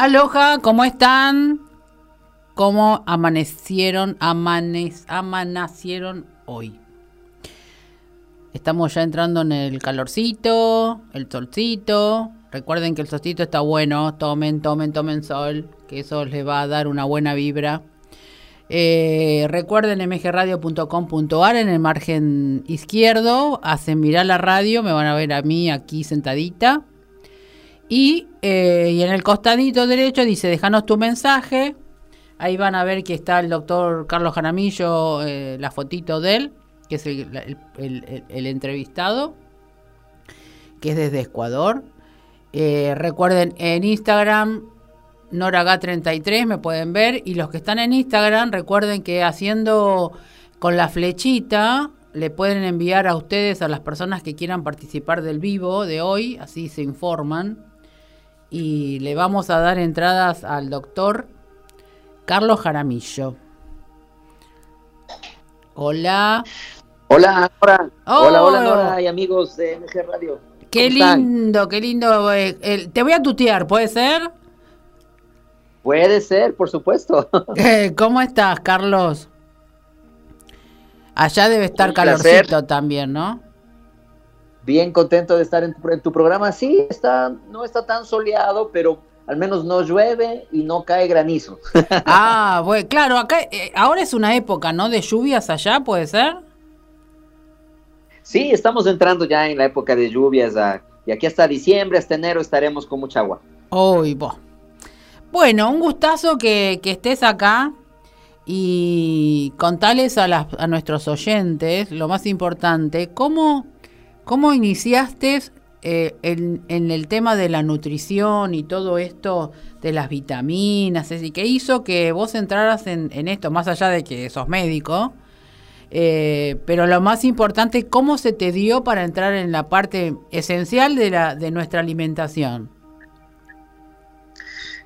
Aloha, ¿cómo están? ¿Cómo amanecieron, amanec amanecieron hoy? Estamos ya entrando en el calorcito, el solcito. Recuerden que el solcito está bueno. Tomen, tomen, tomen sol, que eso les va a dar una buena vibra. Eh, recuerden mgradio.com.ar en el margen izquierdo. Hacen mirar la radio, me van a ver a mí aquí sentadita. Y, eh, y en el costadito derecho dice, déjanos tu mensaje. Ahí van a ver que está el doctor Carlos Jaramillo, eh, la fotito de él que es el, entrevistado, que es desde Ecuador. Eh, recuerden, en Instagram, Noraga33 me pueden ver. Y los que están en Instagram, recuerden que haciendo con la flechita, le pueden enviar a ustedes, a las personas que quieran participar del vivo de hoy, así se informan. Y le vamos a dar entradas al doctor Carlos Jaramillo. Hola. Hola, Nora. Hola, hola, Nora y amigos de MG Radio. Qué lindo, qué lindo. Eh, te voy a tutear, ¿puede ser? Puede ser, por supuesto. Eh, ¿Cómo estás, Carlos? Allá debe estar calorcito también, ¿no? Bien contento de estar en tu, programa. Sí, está, no está tan soleado, pero al menos no llueve y no cae granizo. ah, bueno, claro, acá eh, ahora es una época, ¿no? De lluvias allá, ¿puede ser? Sí, estamos entrando ya en la época de lluvias y aquí hasta diciembre, hasta enero estaremos con mucha agua. Uy, Bueno, un gustazo que, estés acá y contales a, a nuestros oyentes, lo más importante, cómo, cómo iniciaste eh, en, el tema de la nutrición y todo esto de las vitaminas, y qué hizo que vos entraras en, en esto, más allá de que sos médico, eh, pero lo más importante, ¿cómo se te dio para entrar en la parte esencial de, la, de nuestra alimentación?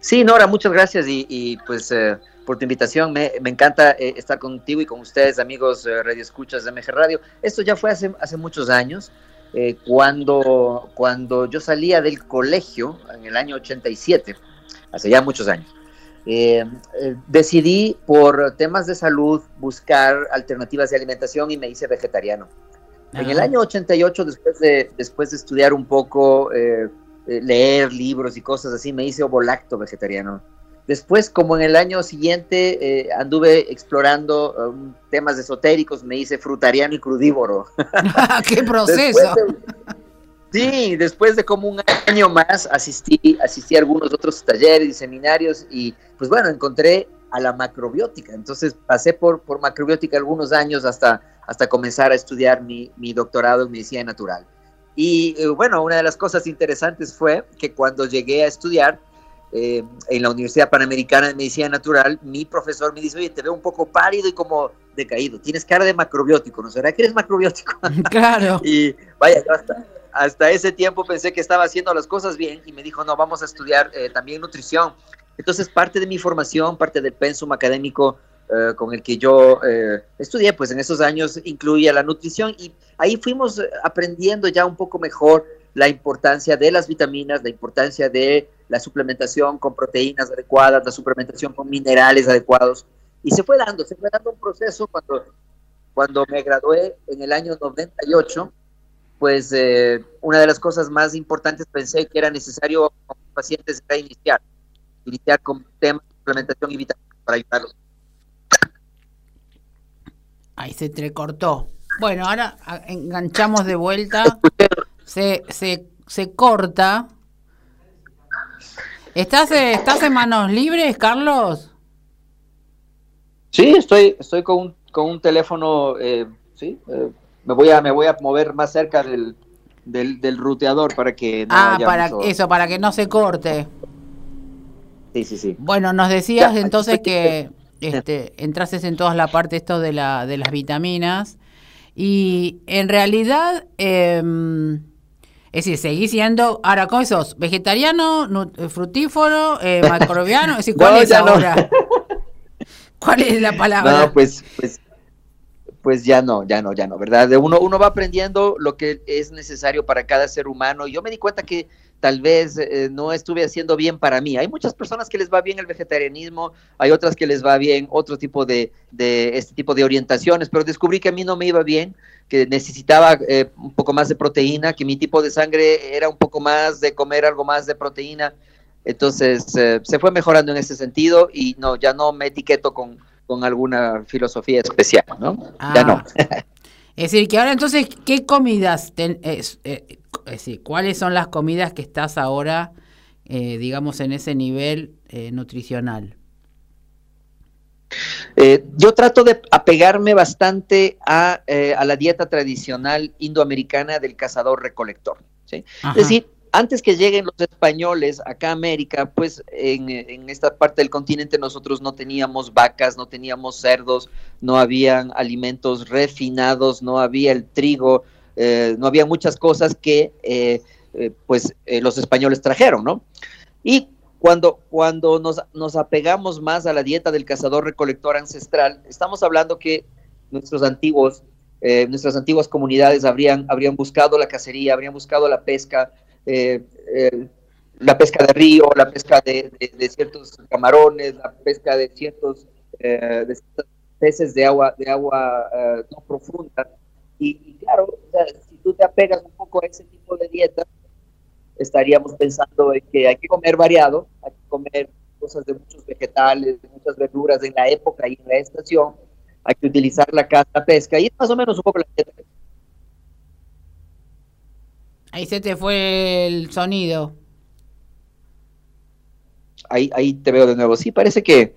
Sí, Nora, muchas gracias y, pues eh, por tu invitación. Me, encanta eh, estar contigo y con ustedes, amigos Radio Escuchas de MG Radio. Esto ya fue hace, hace muchos años, cuando, cuando yo salía del colegio en el año 87, hace ya muchos años. Eh, eh, decidí por temas de salud buscar alternativas de alimentación y me hice vegetariano. En el año 88, después de, después de estudiar un poco, eh, leer libros y cosas así, me hice ovolacto vegetariano. Después, como en el año siguiente, anduve explorando um, temas esotéricos, me hice frutariano y crudívoro. ¡Qué proceso! Sí, después de como un año más asistí, asistí a algunos otros talleres y seminarios y pues bueno, encontré a la macrobiótica. Entonces pasé por, por macrobiótica algunos años hasta, hasta comenzar a estudiar mi, mi doctorado en medicina natural. Y eh, bueno, una de las cosas interesantes fue que cuando llegué a estudiar eh, en la Universidad Panamericana de Medicina Natural, mi profesor me dice, oye, te veo un poco pálido y como decaído, tienes cara de macrobiótico, ¿no será que eres macrobiótico? Claro. y vaya, hasta, hasta ese tiempo pensé que estaba haciendo las cosas bien y me dijo, no, vamos a estudiar eh, también nutrición. Entonces, parte de mi formación, parte del pensum académico eh, con el que yo eh, estudié, pues en esos años incluía la nutrición y ahí fuimos aprendiendo ya un poco mejor la importancia de las vitaminas, la importancia de la suplementación con proteínas adecuadas, la suplementación con minerales adecuados. Y se fue dando, se fue dando un proceso cuando, cuando me gradué en el año 98 pues eh, una de las cosas más importantes pensé que era necesario con pacientes era iniciar, iniciar con temas de implementación y vitaminas para ayudarlos. Ahí se entrecortó. Bueno, ahora enganchamos de vuelta. Se, se, se corta. ¿Estás, eh, ¿Estás en manos libres, Carlos? Sí, estoy, estoy con un, con un teléfono, eh, sí, eh, me voy a me voy a mover más cerca del, del, ruteador para que no ah para eso para que no se corte. Sí sí sí. Bueno nos decías entonces que este entrases en toda la parte esto de la de las vitaminas. Y en realidad eh, es decir, seguís siendo, ahora, ¿cómo sos? ¿Vegetariano, frutífero, eh, macrobiano? Es decir, ¿cuál es ahora? ¿Cuál es la palabra? No, pues, pues pues ya no, ya no, ya no, ¿verdad? Uno, uno va aprendiendo lo que es necesario para cada ser humano. Yo me di cuenta que tal vez eh, no estuve haciendo bien para mí. Hay muchas personas que les va bien el vegetarianismo, hay otras que les va bien otro tipo de, de este tipo de orientaciones, pero descubrí que a mí no me iba bien, que necesitaba eh, un poco más de proteína, que mi tipo de sangre era un poco más de comer algo más de proteína. Entonces eh, se fue mejorando en ese sentido y no, ya no me etiqueto con, con alguna filosofía especial, ¿no? Ya no. Es decir, que ahora entonces, ¿qué comidas ten, es, eh, es decir, ¿cuáles son las comidas que estás ahora, eh, digamos, en ese nivel eh, nutricional? Yo trato de apegarme bastante a, a, la dieta tradicional indoamericana del cazador-recolector. ¿sí? Es decir, antes que lleguen los españoles acá a América, pues en, en, esta parte del continente nosotros no teníamos vacas, no teníamos cerdos, no habían alimentos refinados, no había el trigo, eh, no había muchas cosas que eh, eh, pues los españoles trajeron, ¿no? Y cuando, cuando nos, nos, apegamos más a la dieta del cazador-recolector ancestral, estamos hablando que nuestros antiguos, eh, nuestras antiguas comunidades habrían, habrían buscado la cacería, habrían buscado la pesca, eh, eh, la pesca de río, la pesca de, de, de ciertos camarones, la pesca de ciertos, de ciertos peces de agua, de agua no profunda. Y, y claro, o sea, si tú te apegas un poco a ese tipo de dieta, estaríamos pensando en que hay que comer variado, hay que comer cosas de muchos vegetales, de muchas verduras en la época y en la estación, hay que utilizar la caza, pesca, y es más o menos un poco la dieta. Ahí se te fue el sonido. Ahí, ahí te veo de nuevo. Sí, parece que,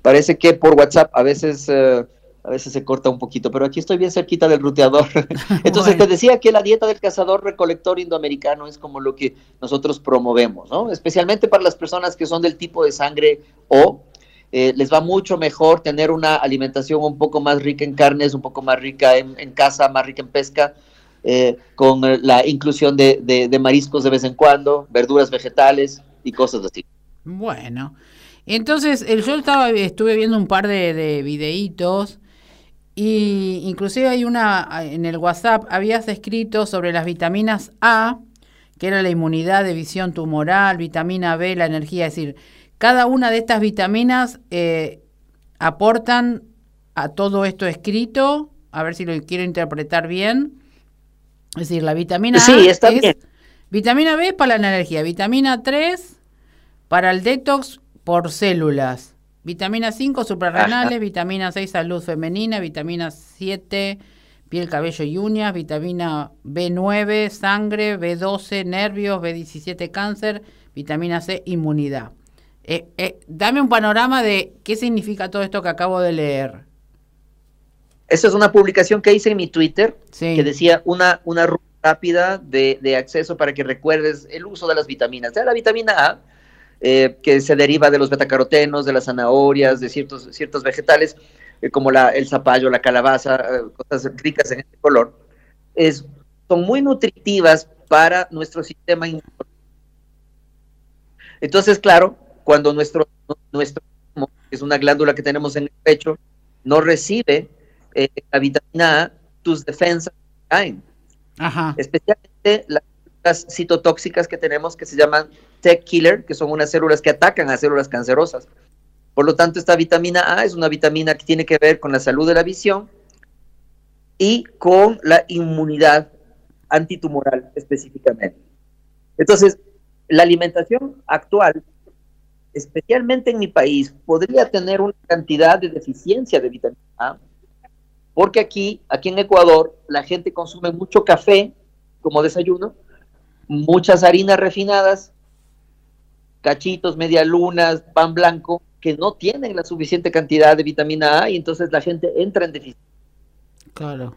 parece que por WhatsApp a veces... Uh, a veces se corta un poquito, pero aquí estoy bien cerquita del ruteador. Entonces bueno. te decía que la dieta del cazador recolector indoamericano es como lo que nosotros promovemos, ¿no? Especialmente para las personas que son del tipo de sangre O, eh, les va mucho mejor tener una alimentación un poco más rica en carnes, un poco más rica en, en caza, más rica en pesca, eh, con la inclusión de, mariscos de vez en cuando, verduras vegetales y cosas así. Bueno, entonces yo estaba, estuve viendo un par de, de videitos y inclusive hay una en el WhatsApp habías escrito sobre las vitaminas A, que era la inmunidad de visión tumoral, vitamina B, la energía, es decir, cada una de estas vitaminas eh, aportan a todo esto escrito, a ver si lo quiero interpretar bien. Es decir, la vitamina sí, A está es, bien. vitamina B para la energía, vitamina 3 para el detox por células. Vitamina 5, suprarrenales, Ajá. vitamina 6, salud femenina, vitamina 7, piel, cabello y uñas, vitamina B9, sangre, B12, nervios, B17, cáncer, vitamina C, inmunidad. Eh, eh, dame un panorama de qué significa todo esto que acabo de leer. Esa es una publicación que hice en mi Twitter sí. que decía una, una ruta rápida de, de, acceso para que recuerdes el uso de las vitaminas. De la vitamina A, eh, que se deriva de los betacarotenos, de las zanahorias, de ciertos, ciertos vegetales, eh, como la, el zapallo, la calabaza, eh, cosas ricas en este color, es, son muy nutritivas para nuestro sistema inmunológico. Entonces, claro, cuando nuestro, nuestro, que es una glándula que tenemos en el pecho, no recibe eh, la vitamina A, tus defensas caen. Ajá. Especialmente las citotóxicas que tenemos que se llaman tech killer, que son unas células que atacan a células cancerosas. Por lo tanto, esta vitamina A es una vitamina que tiene que ver con la salud de la visión y con la inmunidad antitumoral específicamente. Entonces, la alimentación actual, especialmente en mi país, podría tener una cantidad de deficiencia de vitamina A, porque aquí, aquí en Ecuador, la gente consume mucho café como desayuno, muchas harinas refinadas, cachitos, medialunas, pan blanco, que no tienen la suficiente cantidad de vitamina A y entonces la gente entra en deficiencia. Claro.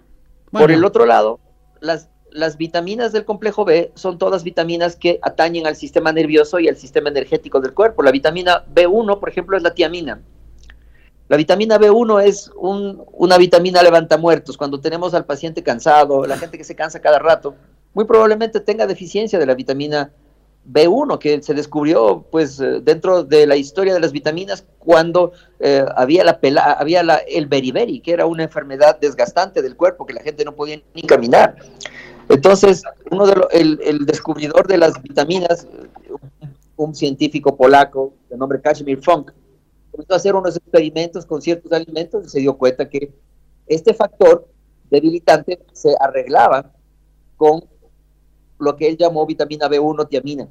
Bueno. Por el otro lado, las, las vitaminas del complejo B son todas vitaminas que atañen al sistema nervioso y al sistema energético del cuerpo. La vitamina B1, por ejemplo, es la tiamina. La vitamina B1 es un, una vitamina levantamuertos. Cuando tenemos al paciente cansado, la gente que se cansa cada rato, muy probablemente tenga deficiencia de la vitamina B1, que se descubrió pues dentro de la historia de las vitaminas cuando eh, había, la pela, había la, el beriberi, que era una enfermedad desgastante del cuerpo, que la gente no podía ni caminar. Entonces, uno de el, descubridor de las vitaminas, un, científico polaco de nombre Kashmir Funk, comenzó a hacer unos experimentos con ciertos alimentos y se dio cuenta que este factor debilitante se arreglaba con lo que él llamó vitamina B1 tiamina.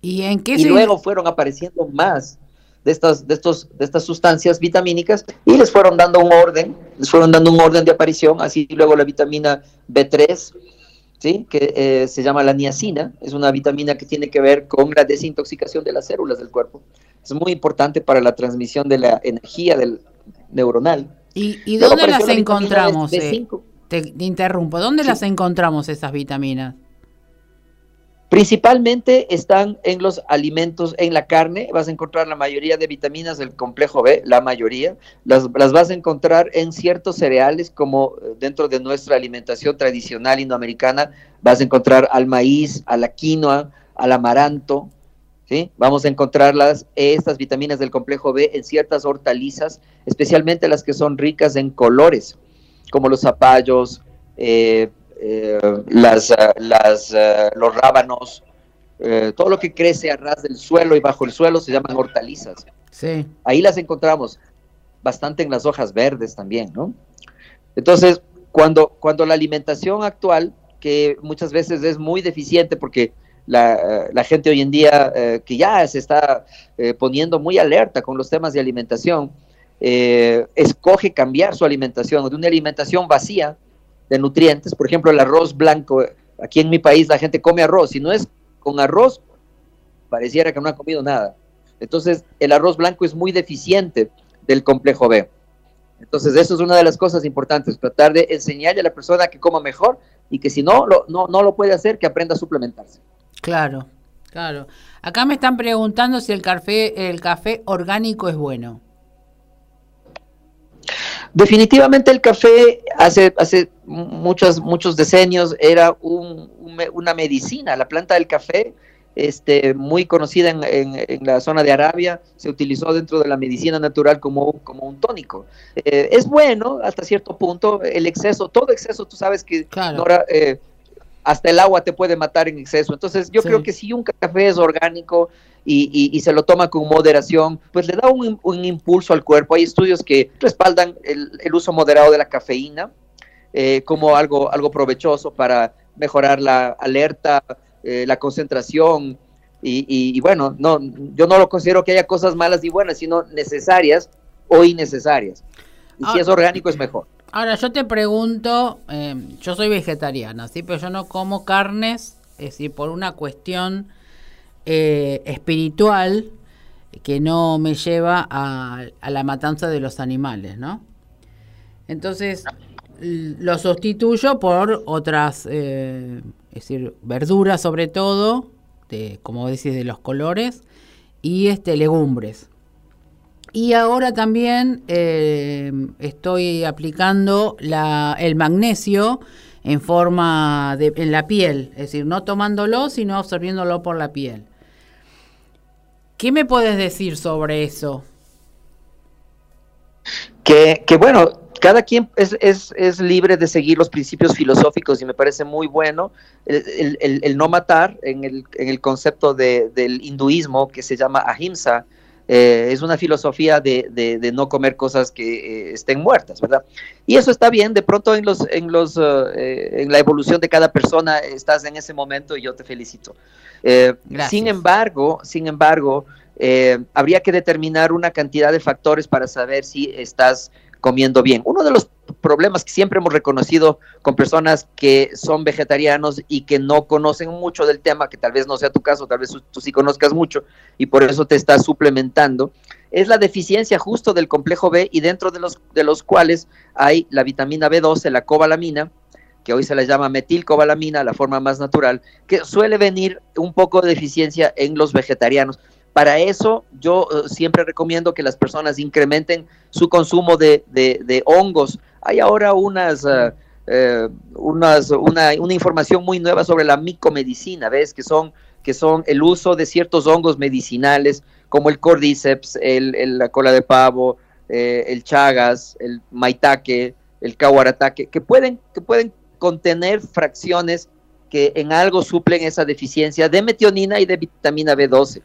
¿Y en qué Y luego fueron apareciendo más de estas, de, estos, de estas sustancias vitamínicas y les fueron dando un orden, les fueron dando un orden de aparición, así luego la vitamina B3, ¿sí? que eh, se llama la niacina, es una vitamina que tiene que ver con la desintoxicación de las células del cuerpo. Es muy importante para la transmisión de la energía del neuronal. ¿Y, dónde las encontramos? Eh? te, interrumpo, ¿dónde las encontramos esas vitaminas? Principalmente están en los alimentos, en la carne, vas a encontrar la mayoría de vitaminas del complejo B, la mayoría, las, vas a encontrar en ciertos cereales como eh, dentro de nuestra alimentación tradicional indoamericana, vas a encontrar al maíz, a la quinoa, al amaranto, ¿sí? Vamos a encontrar estas vitaminas del complejo B en ciertas hortalizas, especialmente las que son ricas en colores, como los zapallos, eh, eh, las, eh, las, eh, los rábanos, todo lo que crece a ras del suelo y bajo el suelo se llaman hortalizas. Sí. Ahí las encontramos bastante en las hojas verdes también, ¿no? Entonces, cuando, cuando la alimentación actual, que muchas veces es muy deficiente porque la, la gente hoy en día que ya se está poniendo muy alerta con los temas de alimentación, escoge cambiar su alimentación de una alimentación vacía de nutrientes. Por ejemplo, el arroz blanco, aquí en mi país la gente come arroz, si no es con arroz, pareciera que no ha comido nada. Entonces, el arroz blanco es muy deficiente del complejo B. Entonces, eso es una de las cosas importantes, tratar de enseñarle a la persona que coma mejor y que si no lo, no, no lo puede hacer, que aprenda a suplementarse. Claro, claro. Acá me están preguntando si el café, el café orgánico es bueno. Definitivamente el café hace, hace muchos, muchos decenios era una medicina. La planta del café, este, muy conocida en, en, la zona de Arabia, se utilizó dentro de la medicina natural como, como un tónico. Eh, es bueno hasta cierto punto, el exceso, todo exceso, tú sabes que eh, hasta el agua te puede matar en exceso. Entonces yo creo que si un café es orgánico, y, se lo toma con moderación, pues le da un, impulso al cuerpo. Hay estudios que respaldan el, uso moderado de la cafeína eh, como algo, algo provechoso para mejorar la alerta, eh, la concentración. Y, bueno, no, yo no lo considero que haya cosas malas y buenas, sino necesarias o innecesarias. Y si es orgánico es mejor. Ahora yo te pregunto, eh, yo soy vegetariana, ¿sí? pero yo no como carnes, es decir, por una cuestión eh, espiritual que no me lleva a, la matanza de los animales, ¿no? Entonces lo sustituyo por otras, eh, es decir, verduras sobre todo, como decís, de los colores, y este legumbres. Y ahora también eh, estoy aplicando el magnesio en forma de en la piel, es decir, no tomándolo, sino absorbiéndolo por la piel. ¿Qué me puedes decir sobre eso? Que, bueno, cada quien es, libre de seguir los principios filosóficos y me parece muy bueno el, no matar en el, concepto del hinduismo que se llama ahimsa. Eh, es una filosofía de, no comer cosas que eh, estén muertas, ¿verdad? Y eso está bien, de pronto en, los, en, los, eh, en la evolución de cada persona estás en ese momento y yo te felicito. sin embargo, sin embargo, habría que determinar una cantidad de factores para saber si estás comiendo bien. Uno de los problemas que siempre hemos reconocido con personas que son vegetarianos y que no conocen mucho del tema, que tal vez no sea tu caso, tal vez tú sí conozcas mucho y por eso te estás suplementando, es la deficiencia justo del complejo B y dentro de los, de los cuales hay la vitamina B12, la cobalamina, que hoy se la llama metilcobalamina, la forma más natural, que suele venir un poco de deficiencia en los vegetarianos. Para eso yo eh, siempre recomiendo que las personas incrementen su consumo de, hongos. Hay ahora unas, eh, unas una, información muy nueva sobre la micomedicina, ¿ves? Que son, que son el uso de ciertos hongos medicinales como el cordyceps, el, la cola de pavo, el chagas, el maitake, el caguarataque, que pueden, que pueden contener fracciones que en algo suplen esa deficiencia de metionina y de vitamina B12.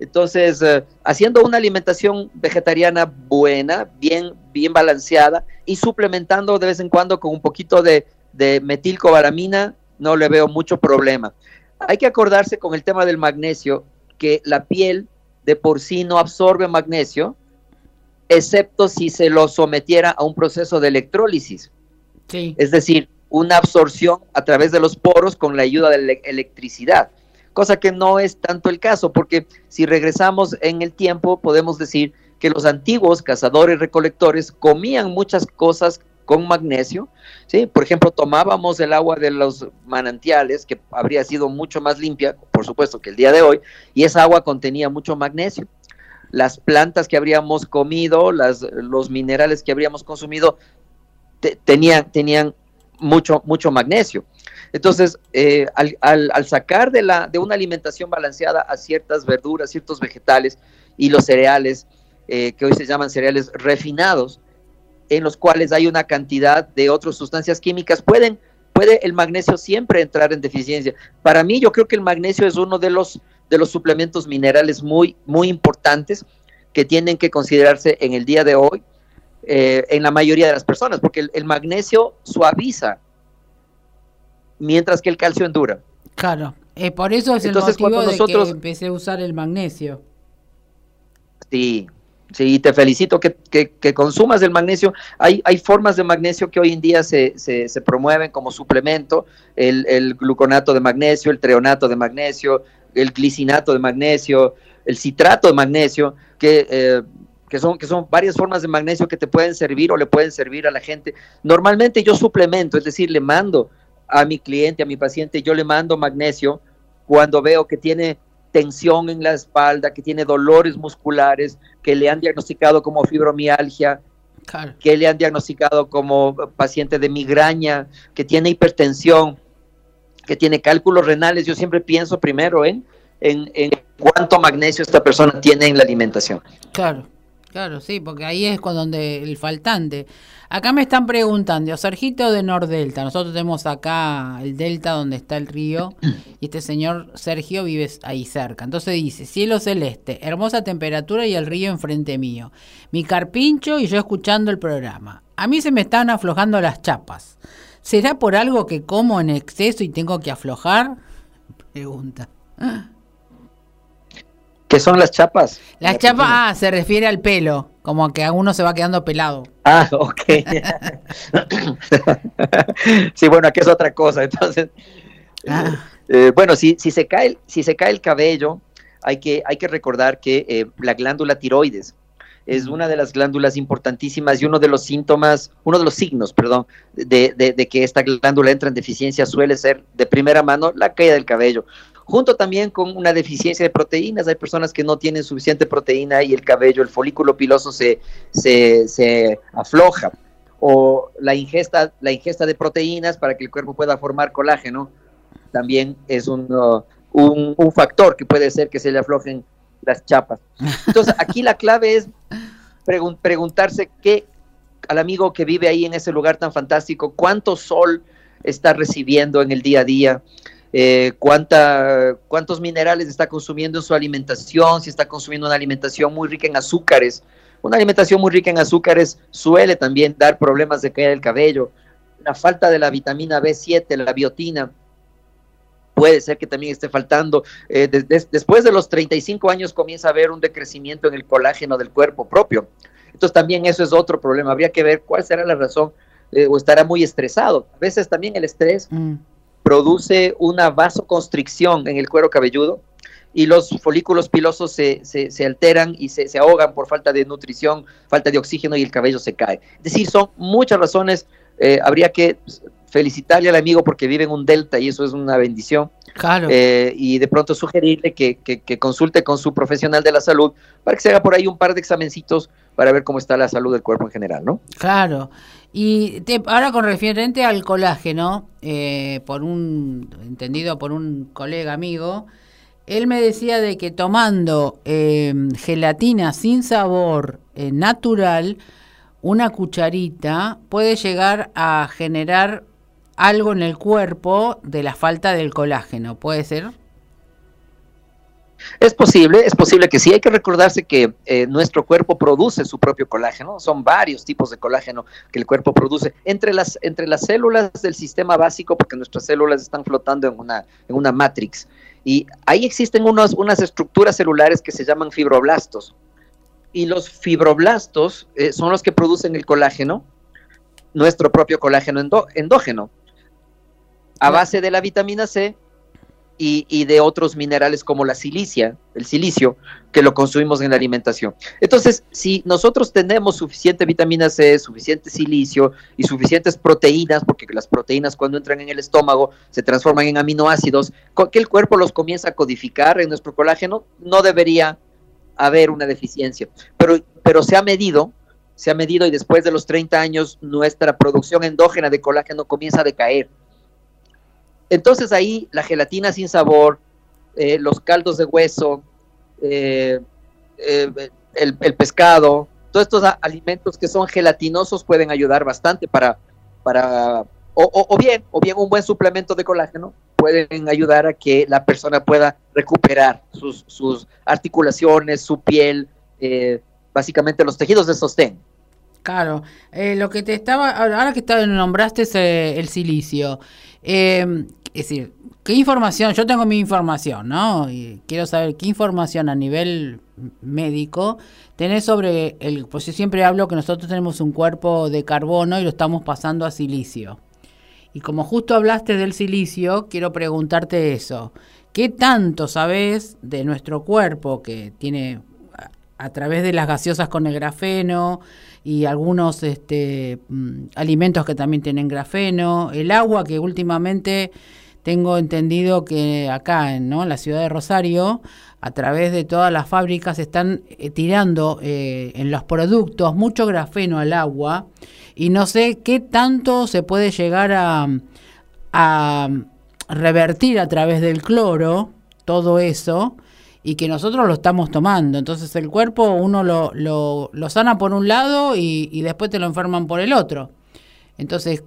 Entonces, eh, haciendo una alimentación vegetariana buena, bien, bien balanceada y suplementando de vez en cuando con un poquito de, de metilcobalamina, no le veo mucho problema. Hay que acordarse con el tema del magnesio que la piel de por sí no absorbe magnesio, excepto si se lo sometiera a un proceso de electrólisis. Sí. Es decir, una absorción a través de los poros con la ayuda de la electricidad cosa que no es tanto el caso, porque si regresamos en el tiempo, podemos decir que los antiguos cazadores recolectores comían muchas cosas con magnesio, ¿sí? Por ejemplo, tomábamos el agua de los manantiales, que habría sido mucho más limpia, por supuesto, que el día de hoy, y esa agua contenía mucho magnesio. Las plantas que habríamos comido, las, los minerales que habríamos consumido, tenían, tenían mucho, mucho magnesio. Entonces, eh, al, sacar de, la, de una alimentación balanceada a ciertas verduras, ciertos vegetales y los cereales, eh, que hoy se llaman cereales refinados, en los cuales hay una cantidad de otras sustancias químicas, pueden, puede el magnesio siempre entrar en deficiencia. Para mí, yo creo que el magnesio es uno de los, de los suplementos minerales muy, muy importantes que tienen que considerarse en el día de hoy eh, en la mayoría de las personas, porque el magnesio suaviza mientras que el calcio endura. Claro, eh, por eso es Entonces, el motivo nosotros... de que empecé a usar el magnesio. Sí, sí, te felicito que, que, consumas el magnesio. Hay, hay formas de magnesio que hoy en día se, se, se promueven como suplemento, el, el, gluconato de magnesio, el treonato de magnesio, el glicinato de magnesio, el citrato de magnesio, que... Eh, que son, que son varias formas de magnesio que te pueden servir o le pueden servir a la gente. Normalmente yo suplemento, es decir, le mando a mi cliente, a mi paciente, yo le mando magnesio cuando veo que tiene tensión en la espalda, que tiene dolores musculares, que le han diagnosticado como fibromialgia, que le han diagnosticado como paciente de migraña, que tiene hipertensión, que tiene cálculos renales. Yo siempre pienso primero en, en, en cuánto magnesio esta persona tiene en la alimentación. Claro. Claro, sí, porque ahí es con donde el faltante. Acá me están preguntando, Sergito de Nordelta, nosotros tenemos acá el delta donde está el río y este señor Sergio vive ahí cerca. Entonces dice, cielo celeste, hermosa temperatura y el río enfrente mío. Mi carpincho y yo escuchando el programa. A mí se me están aflojando las chapas. ¿Será por algo que como en exceso y tengo que aflojar? Pregunta. ¿Qué son las chapas? Las chapas, ah, se refiere al pelo, como que a uno se va quedando pelado. Ah, ok. sí, bueno, aquí es otra cosa. Entonces, ah. eh, bueno, si, si, se cae, si se cae el cabello, hay que, hay que recordar que eh, la glándula tiroides es una de las glándulas importantísimas y uno de los síntomas, uno de los signos, perdón, de, de, que esta glándula entra en deficiencia suele ser de primera mano la caída del cabello junto también con una deficiencia de proteínas. Hay personas que no tienen suficiente proteína y el cabello, el folículo piloso se, se, afloja. O la ingesta, la ingesta de proteínas para que el cuerpo pueda formar colágeno también es un, uh, un, factor que puede ser que se le aflojen las chapas. Entonces, aquí la clave es preguntarse qué al amigo que vive ahí en ese lugar tan fantástico, cuánto sol está recibiendo en el día a día, eh, cuánta, cuántos minerales está consumiendo en su alimentación, si está consumiendo una alimentación muy rica en azúcares. Una alimentación muy rica en azúcares suele también dar problemas de caída del cabello. La falta de la vitamina B7, la biotina, puede ser que también esté faltando. Eh, después de los 35 años comienza a haber un decrecimiento en el colágeno del cuerpo propio. Entonces también eso es otro problema. Habría que ver cuál será la razón eh, o estará muy estresado. A veces también el estrés mm produce una vasoconstricción en el cuero cabelludo y los folículos pilosos se, se, alteran y se, se, ahogan por falta de nutrición, falta de oxígeno y el cabello se cae. Es decir, son muchas razones. Eh, habría que felicitarle al amigo porque vive en un delta y eso es una bendición. Claro. Eh, y de pronto sugerirle que, que, que, consulte con su profesional de la salud para que se haga por ahí un par de examencitos para ver cómo está la salud del cuerpo en general, ¿no? Claro. Y ahora con referente al colágeno, eh, por un entendido por un colega amigo, él me decía de que tomando eh, gelatina sin sabor eh, natural, una cucharita puede llegar a generar algo en el cuerpo de la falta del colágeno, ¿puede ser? Es posible, es posible que sí. Hay que recordarse que eh, nuestro cuerpo produce su propio colágeno. Son varios tipos de colágeno que el cuerpo produce. Entre las, entre las células del sistema básico, porque nuestras células están flotando en una, en una matrix. Y ahí existen unos, unas estructuras celulares que se llaman fibroblastos. Y los fibroblastos eh, son los que producen el colágeno, nuestro propio colágeno endógeno, a base de la vitamina C y, de otros minerales como la silicia, el silicio, que lo consumimos en la alimentación. Entonces, si nosotros tenemos suficiente vitamina C, suficiente silicio y suficientes proteínas, porque las proteínas cuando entran en el estómago se transforman en aminoácidos, que el cuerpo los comienza a codificar en nuestro colágeno, no debería haber una deficiencia. Pero, pero se ha medido, se ha medido y después de los 30 años nuestra producción endógena de colágeno comienza a decaer entonces ahí la gelatina sin sabor, eh, los caldos de hueso, eh, eh, el, pescado, todos estos alimentos que son gelatinosos pueden ayudar bastante para, para o, bien, o bien un buen suplemento de colágeno pueden ayudar a que la persona pueda recuperar sus, articulaciones, su piel, básicamente los tejidos de sostén. Claro, lo que te estaba, ahora que nombraste es el silicio, eh, es decir, ¿qué información? Yo tengo mi información, ¿no? Y quiero saber qué información a nivel médico tenés sobre el. Pues yo siempre hablo que nosotros tenemos un cuerpo de carbono y lo estamos pasando a silicio. Y como justo hablaste del silicio, quiero preguntarte eso. ¿Qué tanto sabes de nuestro cuerpo que tiene a, través de las gaseosas con el grafeno y algunos este, mm, alimentos que también tienen grafeno, el agua que últimamente tengo entendido que acá en la ciudad de Rosario, a través de todas las fábricas, están eh, tirando eh, en los productos mucho grafeno al agua y no sé qué tanto se puede llegar a, revertir a través del cloro todo eso y que nosotros lo estamos tomando. Entonces el cuerpo uno lo, lo, sana por un lado y, y después te lo enferman por el otro. Entonces,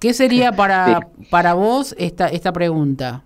¿Qué sería para, para vos esta, esta pregunta?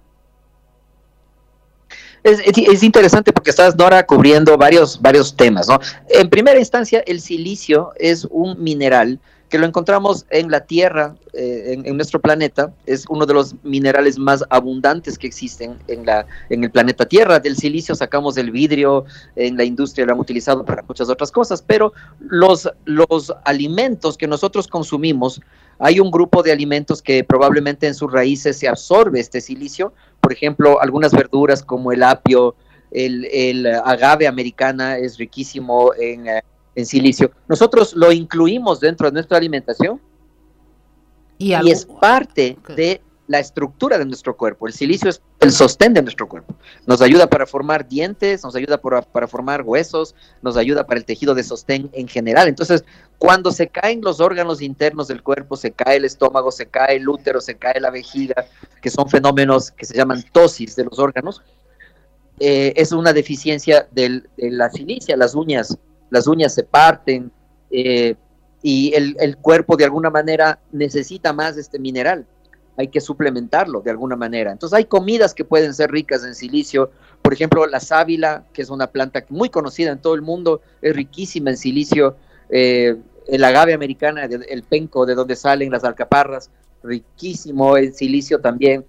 Es, interesante porque estás, Nora, cubriendo varios, varios temas, ¿no? En primera instancia, el silicio es un mineral que lo encontramos en la Tierra, eh, en, nuestro planeta, es uno de los minerales más abundantes que existen en, la, en el planeta Tierra. Del silicio sacamos el vidrio, en la industria lo han utilizado para muchas otras cosas, pero los, los alimentos que nosotros consumimos hay un grupo de alimentos que probablemente en sus raíces se absorbe este silicio, por ejemplo, algunas verduras como el apio, el, agave americana es riquísimo en, eh, en, silicio. Nosotros lo incluimos dentro de nuestra alimentación y, y es parte de la estructura de nuestro cuerpo. El silicio es el sostén de nuestro cuerpo. Nos ayuda para formar dientes, nos ayuda para, formar huesos, nos ayuda para el tejido de sostén en general. Entonces, cuando se caen los órganos internos del cuerpo, se cae el estómago, se cae el útero, se cae la vejiga, que son fenómenos que se llaman tosis de los órganos, eh, es una deficiencia de la silicia, las uñas, las uñas se parten eh, y el, cuerpo de alguna manera necesita más este mineral. Hay que suplementarlo de alguna manera. Entonces hay comidas que pueden ser ricas en silicio, por ejemplo la sábila, que es una planta muy conocida en todo el mundo, es riquísima en silicio, eh, el agave americana, el penco de donde salen las alcaparras, riquísimo en silicio también,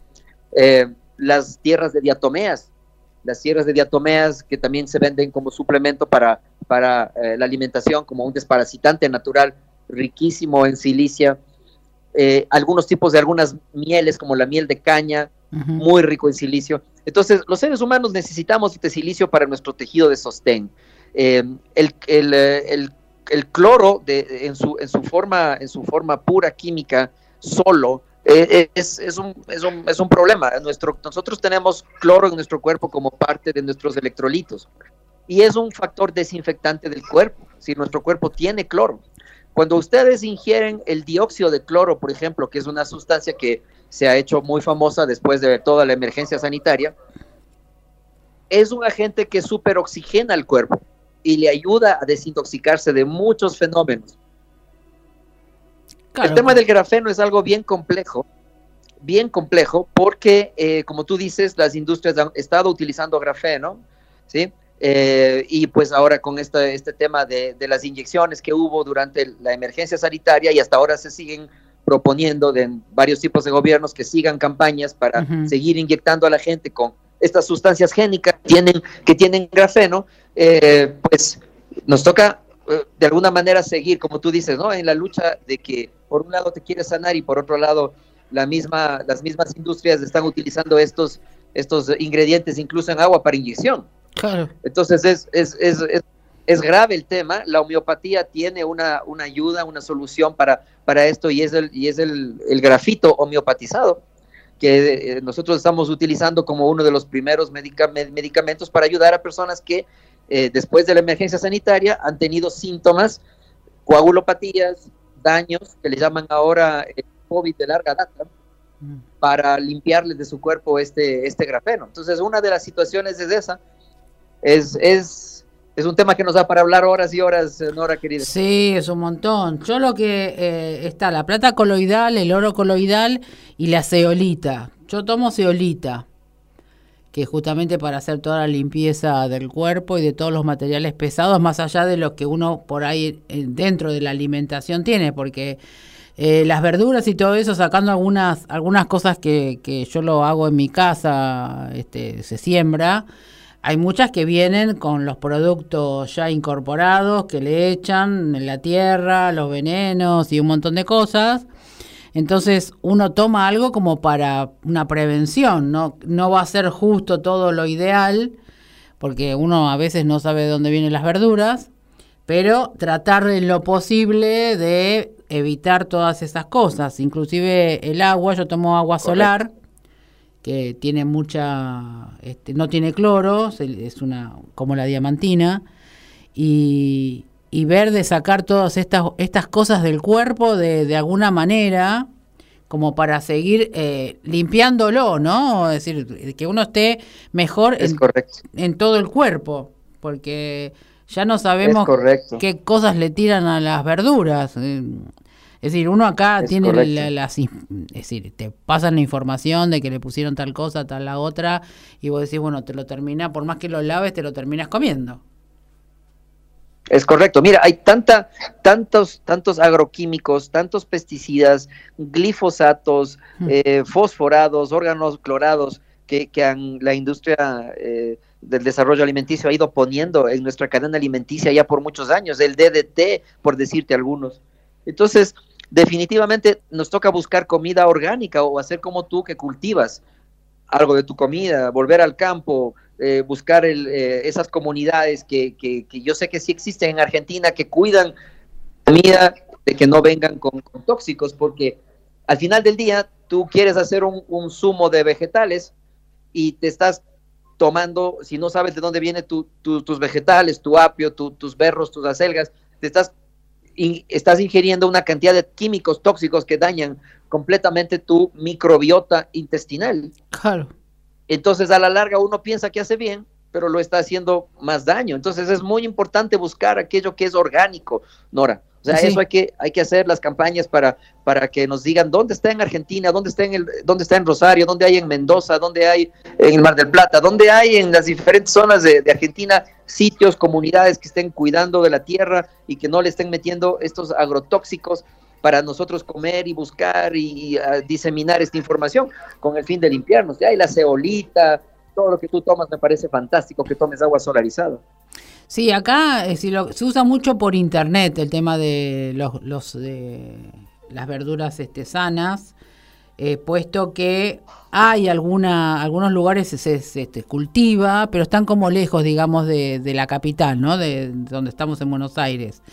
eh, las tierras de diatomeas, las tierras de diatomeas que también se venden como suplemento para, para eh, la alimentación, como un desparasitante natural, riquísimo en silicia eh, algunos tipos de algunas mieles, como la miel de caña, muy rico en silicio. Entonces, los seres humanos necesitamos este silicio para nuestro tejido de sostén. Eh, eh, el, cloro de, en, su, en, su forma, en su forma pura química, solo, es, un, es, un, es, un, problema. Nuestro, nosotros tenemos cloro en nuestro cuerpo como parte de nuestros electrolitos y es un factor desinfectante del cuerpo. Si nuestro cuerpo tiene cloro, cuando ustedes ingieren el dióxido de cloro, por ejemplo, que es una sustancia que se ha hecho muy famosa después de toda la emergencia sanitaria, es un agente que superoxigena el cuerpo y le ayuda a desintoxicarse de muchos fenómenos. El tema del grafeno es algo bien complejo bien complejo porque, eh, como tú dices, las industrias han estado utilizando grafeno, ¿sí? Eh, y pues ahora con este, este tema de, las inyecciones que hubo durante la emergencia sanitaria y hasta ahora se siguen proponiendo de varios tipos de gobiernos que sigan campañas para seguir inyectando a la gente con estas sustancias génicas que tienen, que tienen grafeno, eh, pues nos toca de alguna manera seguir, como tú dices, ¿no? En la lucha de que por un lado te quieres sanar y por otro lado la misma, las mismas industrias están utilizando estos, estos ingredientes incluso en agua para inyección. Claro. Entonces es, es, es, es, grave el tema. La homeopatía tiene una, una ayuda, una solución para, para esto y es el, y es el, el grafito homeopatizado que eh, nosotros estamos utilizando como uno de los primeros medicamentos para ayudar a personas que eh, después de la emergencia sanitaria han tenido síntomas, coagulopatías, daños, que le llaman ahora el eh, COVID de larga data, mm. para limpiarles de su cuerpo este, este grafeno. Entonces, una de las situaciones es esa. Es, es, es un tema que nos da para hablar horas y horas, Nora querida. Sí, es un montón. Yo lo que eh, está, la plata coloidal, el oro coloidal y la ceolita. Yo tomo ceolita que justamente para hacer toda la limpieza del cuerpo y de todos los materiales pesados, más allá de lo que uno por ahí eh, dentro de la alimentación tiene, porque eh, las verduras y todo eso, sacando algunas, algunas cosas que, que yo lo hago en mi casa, este, se siembra, hay muchas que vienen con los productos ya incorporados, que le echan en la tierra, los venenos y un montón de cosas entonces uno toma algo como para una prevención, no, no va a ser justo todo lo ideal, porque uno a veces no sabe de dónde vienen las verduras, pero tratar en lo posible de evitar todas esas cosas, inclusive el agua, yo tomo agua solar, que tiene mucha, este, no tiene cloro, es una como la diamantina, y, y ver de sacar todas estas, estas cosas del cuerpo de, de alguna manera, como para seguir eh, limpiándolo, ¿no? Es decir, que uno esté mejor en, en, todo el cuerpo, porque ya no sabemos qué cosas le tiran a las verduras. Eh, es decir, uno acá tiene las... Es decir, te pasan la información de que le pusieron tal cosa, tal la otra, y vos decís, bueno, te lo termina, por más que lo laves, te lo terminas comiendo. Es correcto. Mira, hay tanta, tantos, tantos agroquímicos, tantos pesticidas, glifosatos, eh, fosforados, órganos clorados que, que la industria eh, del desarrollo alimenticio ha ido poniendo en nuestra cadena alimenticia ya por muchos años, el DDT, por decirte algunos. Entonces, definitivamente nos toca buscar comida orgánica o hacer como tú que cultivas algo de tu comida, volver al campo, eh, buscar eh, esas comunidades que, que, yo sé que sí existen en Argentina, que cuidan comida de que no vengan con, tóxicos, porque al final del día tú quieres hacer un, un zumo de vegetales y te estás tomando, si no sabes de dónde vienen tus vegetales, tu apio, tus berros, tus acelgas, te estás, estás ingiriendo una cantidad de químicos tóxicos que dañan completamente tu microbiota intestinal. Claro. Entonces, a la larga uno piensa que hace bien, pero lo está haciendo más daño. Entonces, es muy importante buscar aquello que es orgánico, Nora. O sea, eso hay que, hay que hacer las campañas para, para que nos digan dónde está en Argentina, dónde está en, el, dónde está en Rosario, dónde hay en Mendoza, dónde hay en el Mar del Plata, dónde hay en las diferentes zonas de, de Argentina sitios, comunidades que estén cuidando de la tierra y que no le estén metiendo estos agrotóxicos para nosotros comer y buscar y, ah, diseminar esta información con el fin de limpiarnos. Ya hay la ceolita, todo lo que tú tomas me parece fantástico que tomes agua solarizada. Sí, acá eh, se usa mucho por internet el tema de los, los de las verduras este, sanas, eh, puesto que hay algunos lugares se, se, este, cultiva, pero están como lejos, digamos, de, de la capital, ¿no? De donde estamos en Buenos Aires.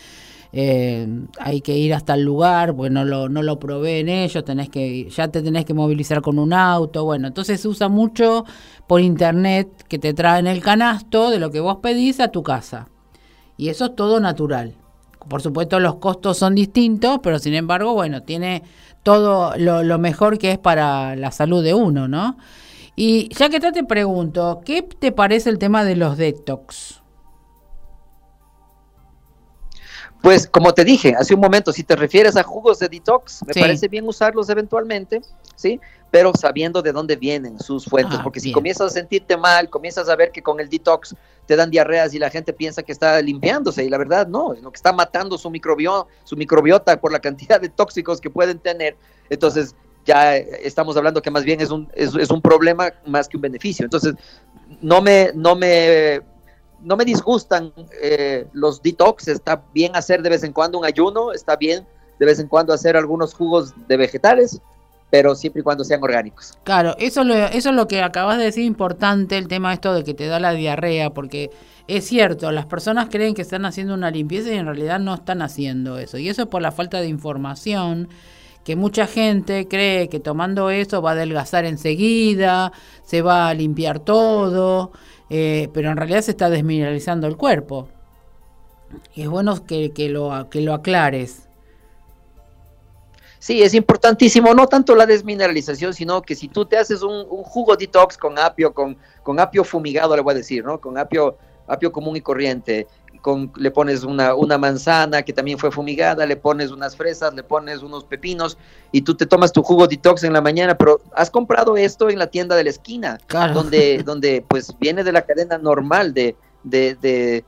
Eh, hay que ir hasta el lugar, porque no lo, no lo proveen ellos, tenés que, ya te tenés que movilizar con un auto, bueno, entonces se usa mucho por internet que te traen el canasto de lo que vos pedís a tu casa. Y eso es todo natural. Por supuesto los costos son distintos, pero sin embargo, bueno, tiene todo lo, lo mejor que es para la salud de uno, ¿no? Y ya que te pregunto, ¿qué te parece el tema de los detox? Pues como te dije hace un momento, si te refieres a jugos de detox, me parece bien usarlos eventualmente, ¿sí? Pero sabiendo de dónde vienen sus fuentes, ah, porque si comienzas a sentirte mal, comienzas a ver que con el detox te dan diarreas y la gente piensa que está limpiándose y la verdad no, es lo que está matando su, microbio, su microbiota por la cantidad de tóxicos que pueden tener. Entonces ya estamos hablando que más bien es un, es, es un problema más que un beneficio. Entonces no me, no me no me disgustan eh, los detox, está bien hacer de vez en cuando un ayuno, está bien de vez en cuando hacer algunos jugos de vegetales, pero siempre y cuando sean orgánicos. Claro, eso es lo, eso es lo que acabas de decir importante, el tema esto de que te da la diarrea, porque es cierto, las personas creen que están haciendo una limpieza y en realidad no están haciendo eso, y eso es por la falta de información que mucha gente cree que tomando eso va a adelgazar enseguida, se va a limpiar todo, eh, pero en realidad se está desmineralizando el cuerpo. Y es bueno que, lo, que lo aclares. Sí, es importantísimo, no tanto la desmineralización, sino que si tú te haces un, jugo detox con apio, con, con, apio fumigado, le voy a decir, ¿no? Con apio, apio común y corriente, con, le pones una, una, manzana que también fue fumigada, le pones unas fresas, le pones unos pepinos y tú te tomas tu jugo detox en la mañana, pero has comprado esto en la tienda de la esquina, donde, donde pues viene de la cadena normal de, de,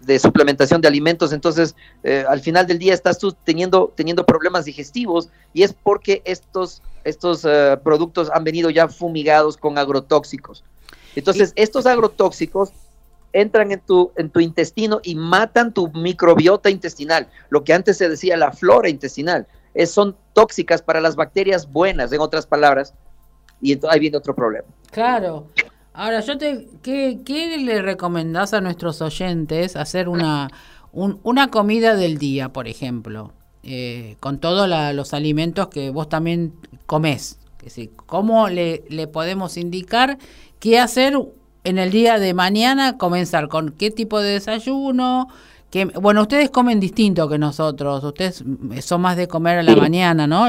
de, suplementación de alimentos, entonces eh, al final del día estás tú teniendo, teniendo problemas digestivos y es porque estos, estos uh, productos han venido ya fumigados con agrotóxicos. Entonces, estos agrotóxicos entran en tu, en tu intestino y matan tu microbiota intestinal, lo que antes se decía la flora intestinal. Es, son tóxicas para las bacterias buenas, en otras palabras, y entonces ahí viene otro problema. Claro. Ahora, yo te, ¿qué, qué le recomendás a nuestros oyentes hacer una, una comida del día, por ejemplo, eh, con todos los alimentos que vos también comés? ¿Cómo le, le podemos indicar qué hacer en el día de mañana comenzar con qué tipo de desayuno. Que, bueno, ustedes comen distinto que nosotros, ustedes son más de comer a la mañana, ¿no?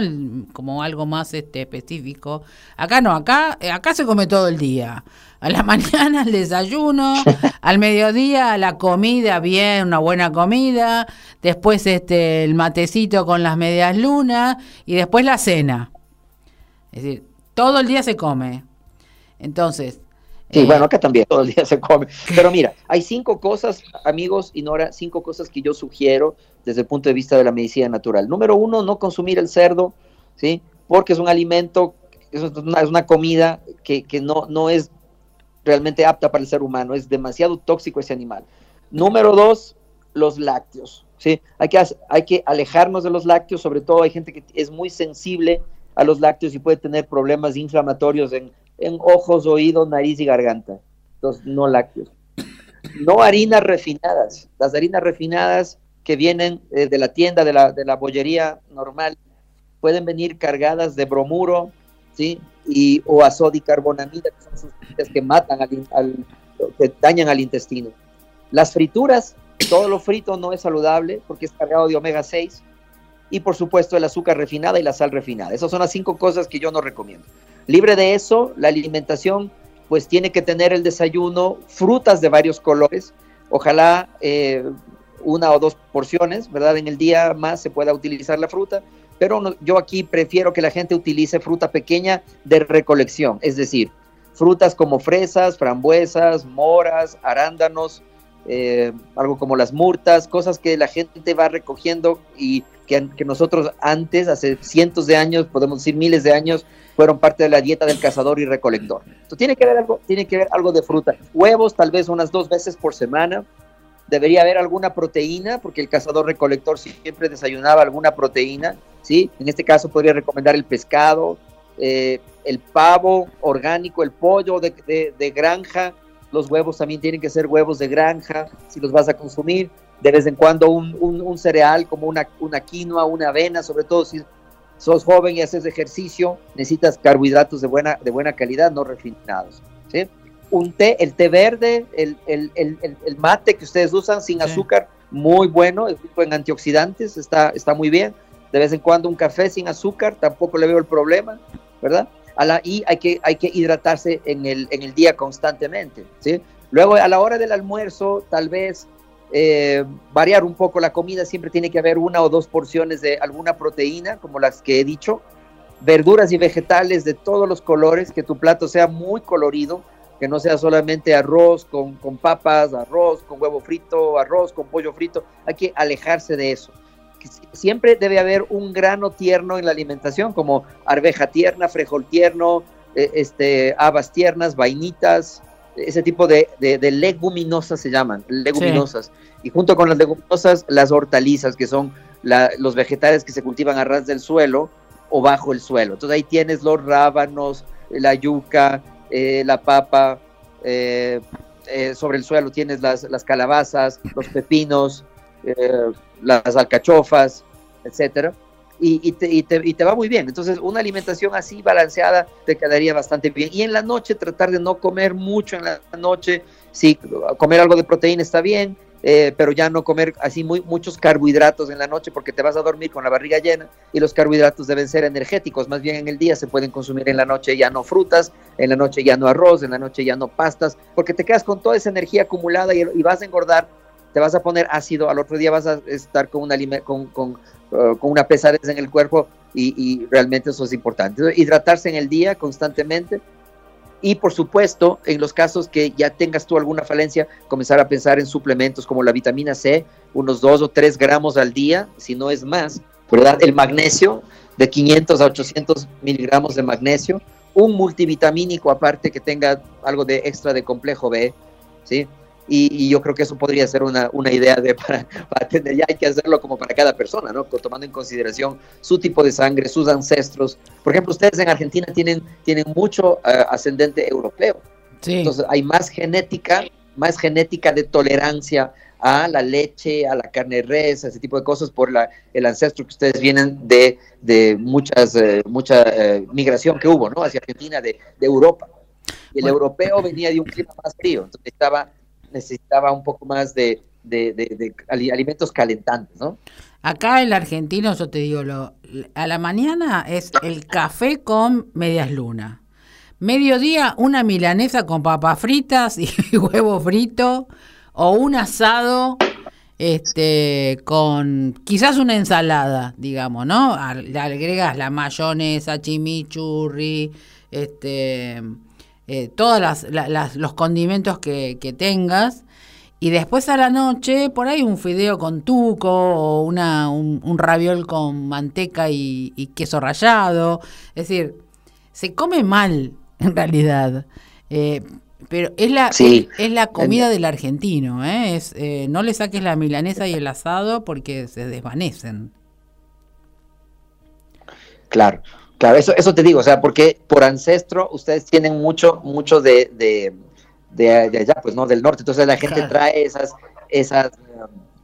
como algo más este específico. Acá no, acá acá se come todo el día. A la mañana el desayuno, al mediodía la comida, bien, una buena comida, después este el matecito con las medias lunas y después la cena. Es decir, todo el día se come. Entonces, Sí, bueno, acá también todo el día se come. Pero mira, hay cinco cosas, amigos y Nora, cinco cosas que yo sugiero desde el punto de vista de la medicina natural. Número uno, no consumir el cerdo, ¿sí? Porque es un alimento, es una, es una comida que, que no, no es realmente apta para el ser humano, es demasiado tóxico ese animal. Número dos, los lácteos, ¿sí? Hay que, hay que alejarnos de los lácteos, sobre todo hay gente que es muy sensible a los lácteos y puede tener problemas inflamatorios en en ojos, oídos, nariz y garganta. Entonces, no lácteos. No harinas refinadas. Las harinas refinadas que vienen eh, de la tienda, de la, de la bollería normal, pueden venir cargadas de bromuro, ¿sí? Y, o azodicarbonamida, que son sustancias que matan, al, que dañan al intestino. Las frituras, todo lo frito no es saludable porque es cargado de omega 6. Y por supuesto el azúcar refinada y la sal refinada. Esas son las cinco cosas que yo no recomiendo. Libre de eso, la alimentación pues tiene que tener el desayuno, frutas de varios colores, ojalá eh, una o dos porciones, ¿verdad? En el día más se pueda utilizar la fruta, pero yo aquí prefiero que la gente utilice fruta pequeña de recolección, es decir, frutas como fresas, frambuesas, moras, arándanos, eh, algo como las murtas, cosas que la gente va recogiendo y que, nosotros antes, hace cientos de años, podemos decir miles de años, fueron parte de la dieta del cazador y recolector. Entonces tiene que haber algo, tiene que haber algo de fruta. Huevos tal vez unas dos veces por semana. Debería haber alguna proteína, porque el cazador recolector siempre desayunaba alguna proteína, ¿sí? En este caso podría recomendar el pescado, eh, el pavo orgánico, el pollo de, granja, los huevos también tienen que ser huevos de granja, si los vas a consumir, de vez en cuando un, un, un cereal como una, una, quinoa, una avena, sobre todo si sos joven y haces ejercicio, necesitas carbohidratos de buena, de buena calidad, no refinados. ¿sí? Un té, el té verde, el, el, el, el mate que ustedes usan sin azúcar, muy bueno, es rico en antioxidantes, está, está muy bien. De vez en cuando un café sin azúcar, tampoco le veo el problema, ¿verdad? Y hay que, hay que hidratarse en el, en el día constantemente. Luego, a la hora del almuerzo, tal vez eh, variar un poco la comida, siempre tiene que haber una o dos porciones de alguna proteína, como las que he dicho, verduras y vegetales de todos los colores, que tu plato sea muy colorido, que no sea solamente arroz con, con papas, arroz con huevo frito, arroz con pollo frito, hay que alejarse de eso. Siempre debe haber un grano tierno en la alimentación, como arveja tierna, frejol tierno, eh, este, habas tiernas, vainitas, ese tipo de, leguminosas se llaman, leguminosas. Y junto con las leguminosas, las hortalizas, que son los vegetales que se cultivan a ras del suelo o bajo el suelo. Entonces ahí tienes los rábanos, la yuca, eh, la papa, eh, eh, sobre el suelo tienes las, las calabazas, los pepinos, las alcachofas, etcétera y, te, y, te, y, te, va muy bien. Entonces, una alimentación así balanceada te quedaría bastante bien. Y en la noche, tratar de no comer mucho en la noche. Sí, comer algo de proteína está bien, eh, pero ya no comer así muchos carbohidratos en la noche porque te vas a dormir con la barriga llena y los carbohidratos deben ser energéticos. Más bien en el día se pueden consumir en la noche ya no frutas, en la noche ya no arroz, en la noche ya no pastas, porque te quedas con toda esa energía acumulada y vas a engordar te vas a poner ácido, al otro día vas a estar con una, con, con, uh, con una pesadez en el cuerpo y, y, realmente eso es importante. Hidratarse en el día constantemente y por supuesto, en los casos que ya tengas tú alguna falencia, comenzar a pensar en suplementos como la vitamina C, unos 2 o 3 gramos al día, si no es más, ¿verdad? El magnesio, de 500 a 800 miligramos de magnesio, un multivitamínico aparte que tenga algo de extra de complejo B, ¿sí? Y, yo creo que eso podría ser una, una idea de para, para, tener, ya hay que hacerlo como para cada persona, ¿no? Tomando en consideración su tipo de sangre, sus ancestros. Por ejemplo, ustedes en Argentina tienen, tienen mucho uh, ascendente europeo. Sí. Entonces hay más genética, más genética de tolerancia a la leche, a la carne res, a ese tipo de cosas por la, el ancestro que ustedes vienen de, de muchas, eh, mucha eh, migración que hubo, ¿no? Hacia Argentina de, de Europa. Y el bueno. europeo venía de un clima más frío, entonces estaba necesitaba un poco más de, alimentos calentantes, ¿no? Acá el argentino, yo te digo, lo, a la mañana es el café con medias lunas. Mediodía, una milanesa con papas fritas y huevo frito, o un asado este con quizás una ensalada, digamos, ¿no? Le agregas la mayonesa, chimichurri, este eh, todos las, las, los condimentos que, que, tengas. Y después a la noche, por ahí un fideo con tuco o una, un, un raviol con manteca y, y, queso rallado. Es decir, se come mal en realidad. Eh, pero es la, sí. es, es, la comida del argentino. ¿eh? Es, eh, no le saques la milanesa y el asado porque se desvanecen. Claro. Claro, eso, eso te digo, o sea, porque por ancestro ustedes tienen mucho, mucho de, de, de, de allá, pues, ¿no? Del norte. Entonces la gente claro. trae esas, esas,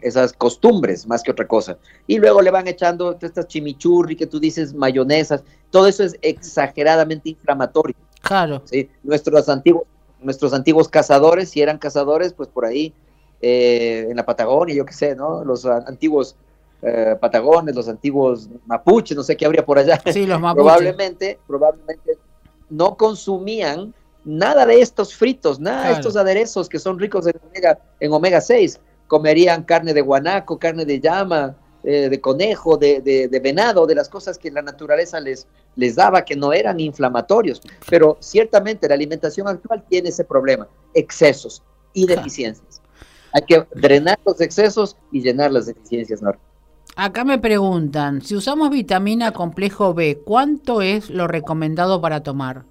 esas costumbres más que otra cosa. Y luego le van echando estas chimichurri que tú dices, mayonesas. Todo eso es exageradamente inflamatorio. Claro. ¿sí? Nuestros antiguos, nuestros antiguos cazadores, si eran cazadores, pues por ahí, eh, en la Patagonia, yo qué sé, ¿no? Los antiguos eh, patagones, los antiguos mapuches, no sé qué habría por allá. Sí, los mapuches. Probablemente, probablemente no consumían nada de estos fritos, nada claro. de estos aderezos que son ricos en omega, en omega 6. Comerían carne de guanaco, carne de llama, eh, de conejo, de, de, de, venado, de las cosas que la naturaleza les, les daba que no eran inflamatorios. Pero ciertamente la alimentación actual tiene ese problema, excesos y deficiencias. Hay que drenar los excesos y llenar las deficiencias, ¿no? Acá me preguntan, si usamos vitamina complejo B, ¿cuánto es lo recomendado para tomar?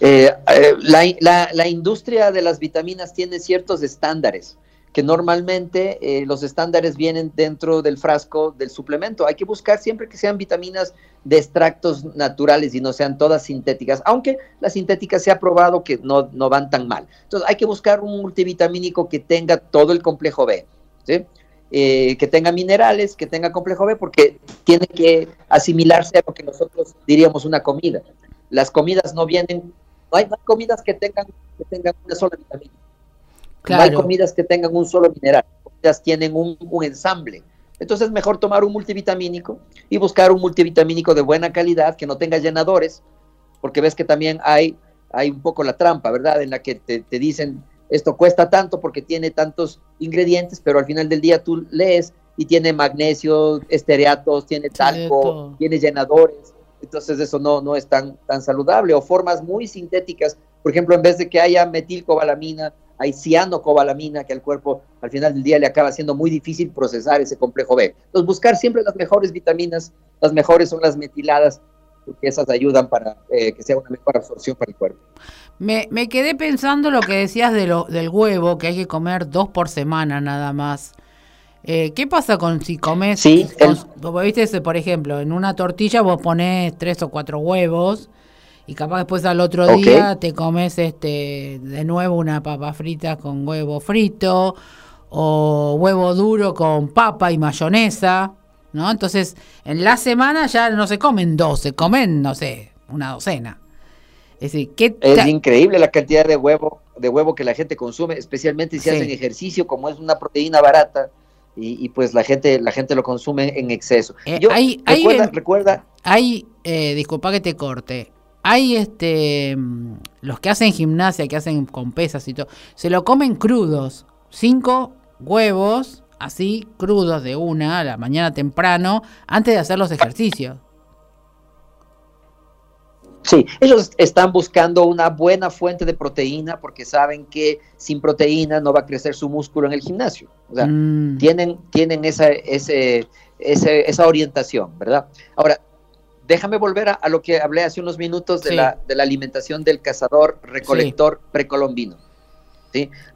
Eh, eh, la, la, la, industria de las vitaminas tiene ciertos estándares que normalmente eh, los estándares vienen dentro del frasco del suplemento. Hay que buscar siempre que sean vitaminas de extractos naturales y no sean todas sintéticas, aunque las sintéticas se ha probado que no, no van tan mal. Entonces hay que buscar un multivitamínico que tenga todo el complejo B. ¿sí? Eh, que tenga minerales, que tenga complejo B, porque tiene que asimilarse a lo que nosotros diríamos una comida. Las comidas no vienen, no hay, no hay comidas que tengan, que tengan una sola vitamina. Claro. No hay comidas que tengan un solo mineral, ellas tienen un, un ensamble. Entonces es mejor tomar un multivitamínico y buscar un multivitamínico de buena calidad, que no tenga llenadores, porque ves que también hay, hay un poco la trampa, ¿verdad? En la que te, te dicen esto cuesta tanto porque tiene tantos ingredientes, pero al final del día tú lees y tiene magnesio, estereatos, tiene talco, tiene llenadores, entonces eso no, no es tan, tan saludable, o formas muy sintéticas, por ejemplo, en vez de que haya metilcobalamina, hay cianocobalamina que al cuerpo al final del día le acaba siendo muy difícil procesar ese complejo B. Entonces buscar siempre las mejores vitaminas, las mejores son las metiladas, porque esas ayudan para eh, que sea una mejor absorción para el cuerpo. Me, me quedé pensando lo que decías de lo, del huevo, que hay que comer dos por semana nada más. Eh, ¿Qué pasa con si comes, sí, viste, por ejemplo, en una tortilla vos pones tres o cuatro huevos y capaz después al otro día te comes este de nuevo una papa frita con huevo frito o huevo duro con papa y mayonesa, ¿no? Entonces, en la semana ya no se comen dos, se comen, no sé, una docena. Es, decir, ¿qué es increíble la cantidad de huevo, de huevo que la gente consume, especialmente si hacen ejercicio, como es una proteína barata y, pues la gente la gente lo consume en exceso. Eh, hay, recuerda, hay, eh, disculpa que te corte, hay este mm, los que hacen gimnasia, que hacen con pesas y todo, se lo comen crudos, cinco huevos así crudos de una a la mañana temprano antes de hacer los ejercicios. Sí, ellos están buscando una buena fuente de proteína porque saben que sin proteína no va a crecer su músculo en el gimnasio. O sea, mm. tienen, tienen esa, ese, esa orientación, ¿verdad? Ahora, déjame volver a, lo que hablé hace unos minutos de, la, de la alimentación del cazador recolector precolombino.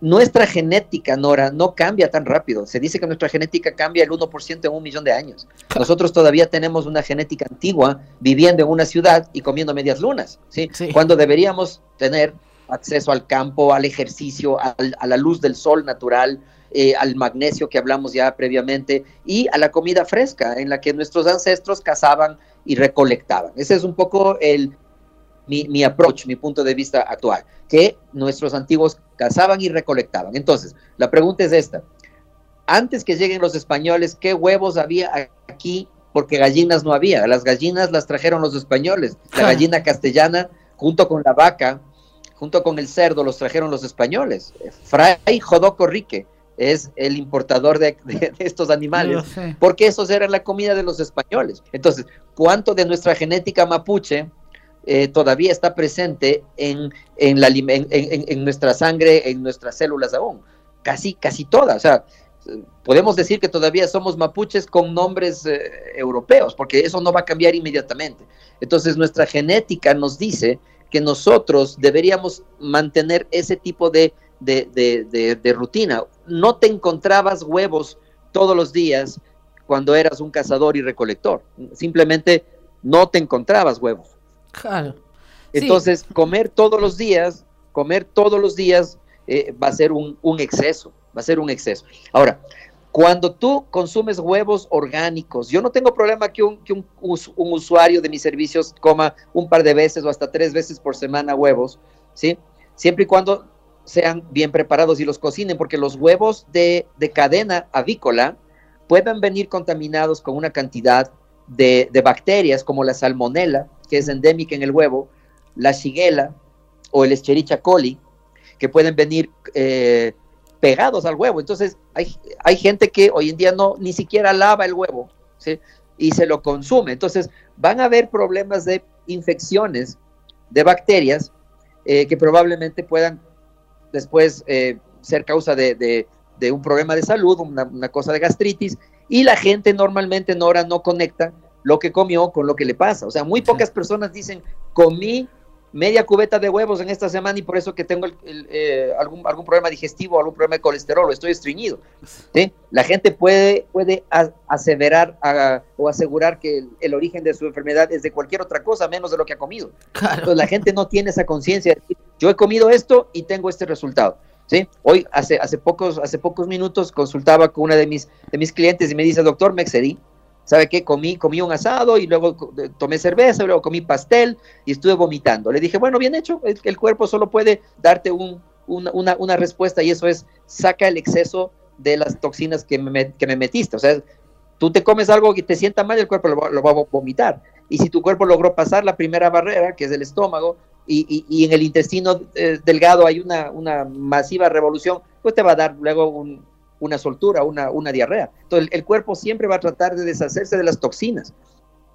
Nuestra genética, Nora, no cambia tan rápido. Se dice que nuestra genética cambia el 1% en un millón de años. Nosotros todavía tenemos una genética antigua viviendo en una ciudad y comiendo medias lunas, ¿sí? Cuando deberíamos tener acceso al campo, al ejercicio, a la luz del sol natural, eh, al magnesio que hablamos ya previamente y a la comida fresca en la que nuestros ancestros cazaban y recolectaban. Ese es un poco el, mi, mi approach, mi punto de vista actual, que nuestros antiguos cazaban y recolectaban. Entonces, la pregunta es esta. Antes que lleguen los españoles, ¿qué huevos había aquí? Porque gallinas no había. Las gallinas las trajeron los españoles. La gallina castellana, junto con la vaca, junto con el cerdo, los trajeron los españoles. Fray Jodoco Rique es el importador de, estos animales, porque esos eran la comida de los españoles. Entonces, ¿cuánto de nuestra genética mapuche eh, todavía está presente en, en, la, en, nuestra sangre, en nuestras células aún. Casi, casi todas. O sea, podemos decir que todavía somos mapuches con nombres eh, europeos, porque eso no va a cambiar inmediatamente. Entonces, nuestra genética nos dice que nosotros deberíamos mantener ese tipo de, de rutina. No te encontrabas huevos todos los días cuando eras un cazador y recolector. Simplemente no te encontrabas huevos. Claro. Entonces, comer todos los días, comer todos los días eh, va a ser un, exceso, va a ser un exceso. Ahora, cuando tú consumes huevos orgánicos, yo no tengo problema que, un, usuario de mis servicios coma un par de veces o hasta tres veces por semana huevos, ¿sí? Siempre y cuando sean bien preparados y los cocinen, porque los huevos de, de cadena avícola pueden venir contaminados con una cantidad de, bacterias como la salmonella, que es endémica en el huevo, la shigella o el escherichia coli, que pueden venir eh, pegados al huevo. Entonces, hay, hay, gente que hoy en día no ni siquiera lava el huevo y se lo consume. Entonces, van a haber problemas de infecciones de bacterias eh, que probablemente puedan después eh, ser causa de, un problema de salud, una, una cosa de gastritis, y la gente normalmente Nora no conecta lo que comió con lo que le pasa. O sea, muy pocas personas dicen, comí media cubeta de huevos en esta semana y por eso que tengo eh, algún, algún problema digestivo, algún problema de colesterol, estoy estreñido. ¿sí? La gente puede, puede aseverar o asegurar que el, origen de su enfermedad es de cualquier otra cosa, menos de lo que ha comido. Entonces la gente no tiene esa conciencia yo he comido esto y tengo este resultado. ¿Sí? Hoy, hace, hace, pocos, hace pocos minutos, consultaba con una de mis, de mis clientes y me dice, doctor, me excedí. ¿Sabe qué? Comí, comí un asado y luego tomé cerveza, luego comí pastel y estuve vomitando. Le dije, bueno, bien hecho, el, el cuerpo solo puede darte un, una, una, respuesta y eso es, saca el exceso de las toxinas que me, que me metiste. O sea, tú te comes algo que te sienta mal, el cuerpo lo, lo va a vomitar. Y si tu cuerpo logró pasar la primera barrera, que es el estómago, y, en el intestino eh, delgado hay una, masiva revolución, pues te va a dar luego una soltura, una, una diarrea. Entonces el, cuerpo siempre va a tratar de deshacerse de las toxinas.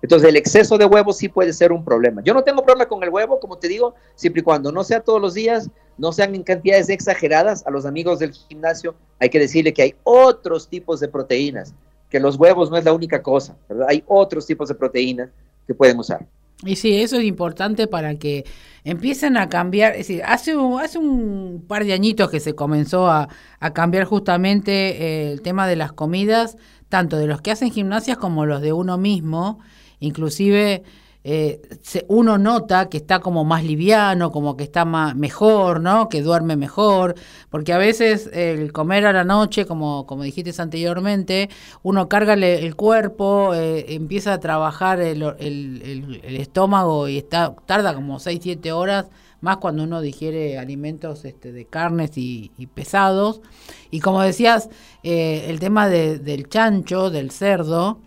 Entonces el exceso de huevo sí puede ser un problema. Yo no tengo problema con el huevo, como te digo, siempre y cuando no sea todos los días, no sean en cantidades exageradas. A los amigos del gimnasio hay que decirle que hay otros tipos de proteínas, que los huevos no es la única cosa, Hay otros tipos de proteínas que pueden usar. Y sí, eso es importante para que empiecen a cambiar. Es decir, hace, hace un par de añitos que se comenzó a, a cambiar justamente eh, el tema de las comidas, tanto de los que hacen gimnasias como los de uno mismo. Inclusive eh, uno nota que está como más liviano, como que está más, mejor, ¿no? Que duerme mejor, porque a veces el comer a la noche, como, como dijiste anteriormente, uno carga el, cuerpo, eh, empieza a trabajar el, el, estómago y está tarda como 6, 7 horas, más cuando uno digiere alimentos este, de carnes y, pesados. Y como decías, eh, el tema del chancho, del cerdo,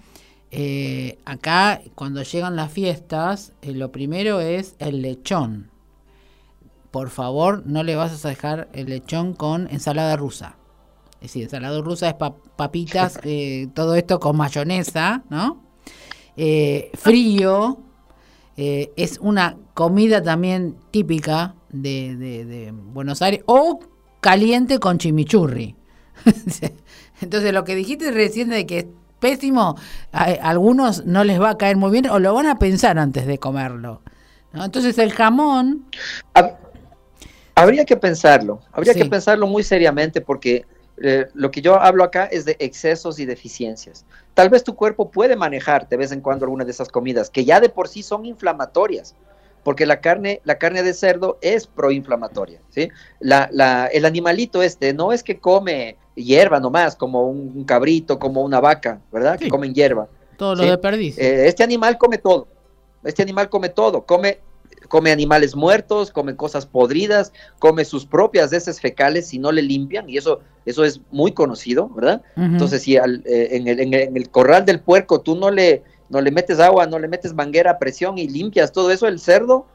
eh, acá, cuando llegan las fiestas, eh, lo primero es el lechón. Por favor, no le vas a dejar el lechón con ensalada rusa. Es decir, ensalada rusa es papitas, eh, todo esto con mayonesa, ¿no? frío, es una comida también típica de, de Buenos Aires, o caliente con chimichurri. Entonces, lo que dijiste recién de que pésimo, a, algunos no les va a caer muy bien o lo van a pensar antes de comerlo. Entonces el jamón... Habría que pensarlo, habría que pensarlo muy seriamente porque eh, lo que yo hablo acá es de excesos y deficiencias. Tal vez tu cuerpo puede manejar de vez en cuando alguna de esas comidas que ya de por sí son inflamatorias, porque la carne, la carne de cerdo es proinflamatoria, ¿sí? La, la, el animalito este no es que come hierba nomás, como un, cabrito, como una vaca, ¿verdad? Que comen hierba. Todo lo de perdiz. Eh, este animal come todo. Este animal come todo. Come, come animales muertos, come cosas podridas, come sus propias heces fecales si no le limpian, y eso, eso es muy conocido, ¿verdad? Entonces, si al, eh, en, el, en, el, corral del puerco tú no le, no le metes agua, no le metes manguera a presión y limpias todo eso, el cerdo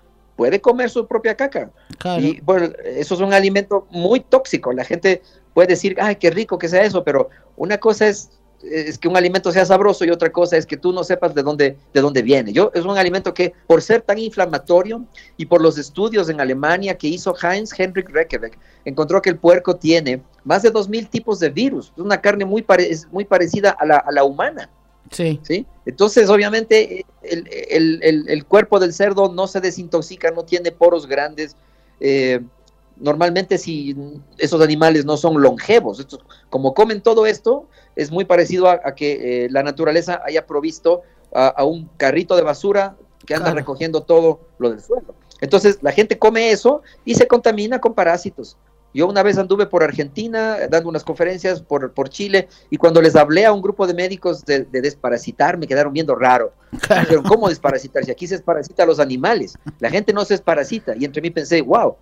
puede comer su propia caca. Y bueno, eso es un alimento muy tóxico. La gente puede decir, ay, qué rico que sea eso, pero una cosa es, es que un alimento sea sabroso y otra cosa es que tú no sepas de dónde, de dónde viene. Yo, es un alimento que, por ser tan inflamatorio y por los estudios en Alemania que hizo Heinz Henrik Reckebeck, encontró que el puerco tiene más de 2.000 tipos de virus. Es una carne muy, muy parecida a la, a la humana. Sí. ¿sí? Entonces, obviamente, el, el, el, cuerpo del cerdo no se desintoxica, no tiene poros grandes. Eh, normalmente si esos animales no son longevos, como comen todo esto, es muy parecido a, que eh, la naturaleza haya provisto a, un carrito de basura que anda recogiendo todo lo del suelo. Entonces la gente come eso y se contamina con parásitos. Yo una vez anduve por Argentina dando unas conferencias por, por Chile y cuando les hablé a un grupo de médicos de, desparasitar me quedaron viendo raro. Dijeron, ¿cómo desparasitar? Si aquí se desparasita a los animales, la gente no se desparasita. Y entre mí pensé, wow,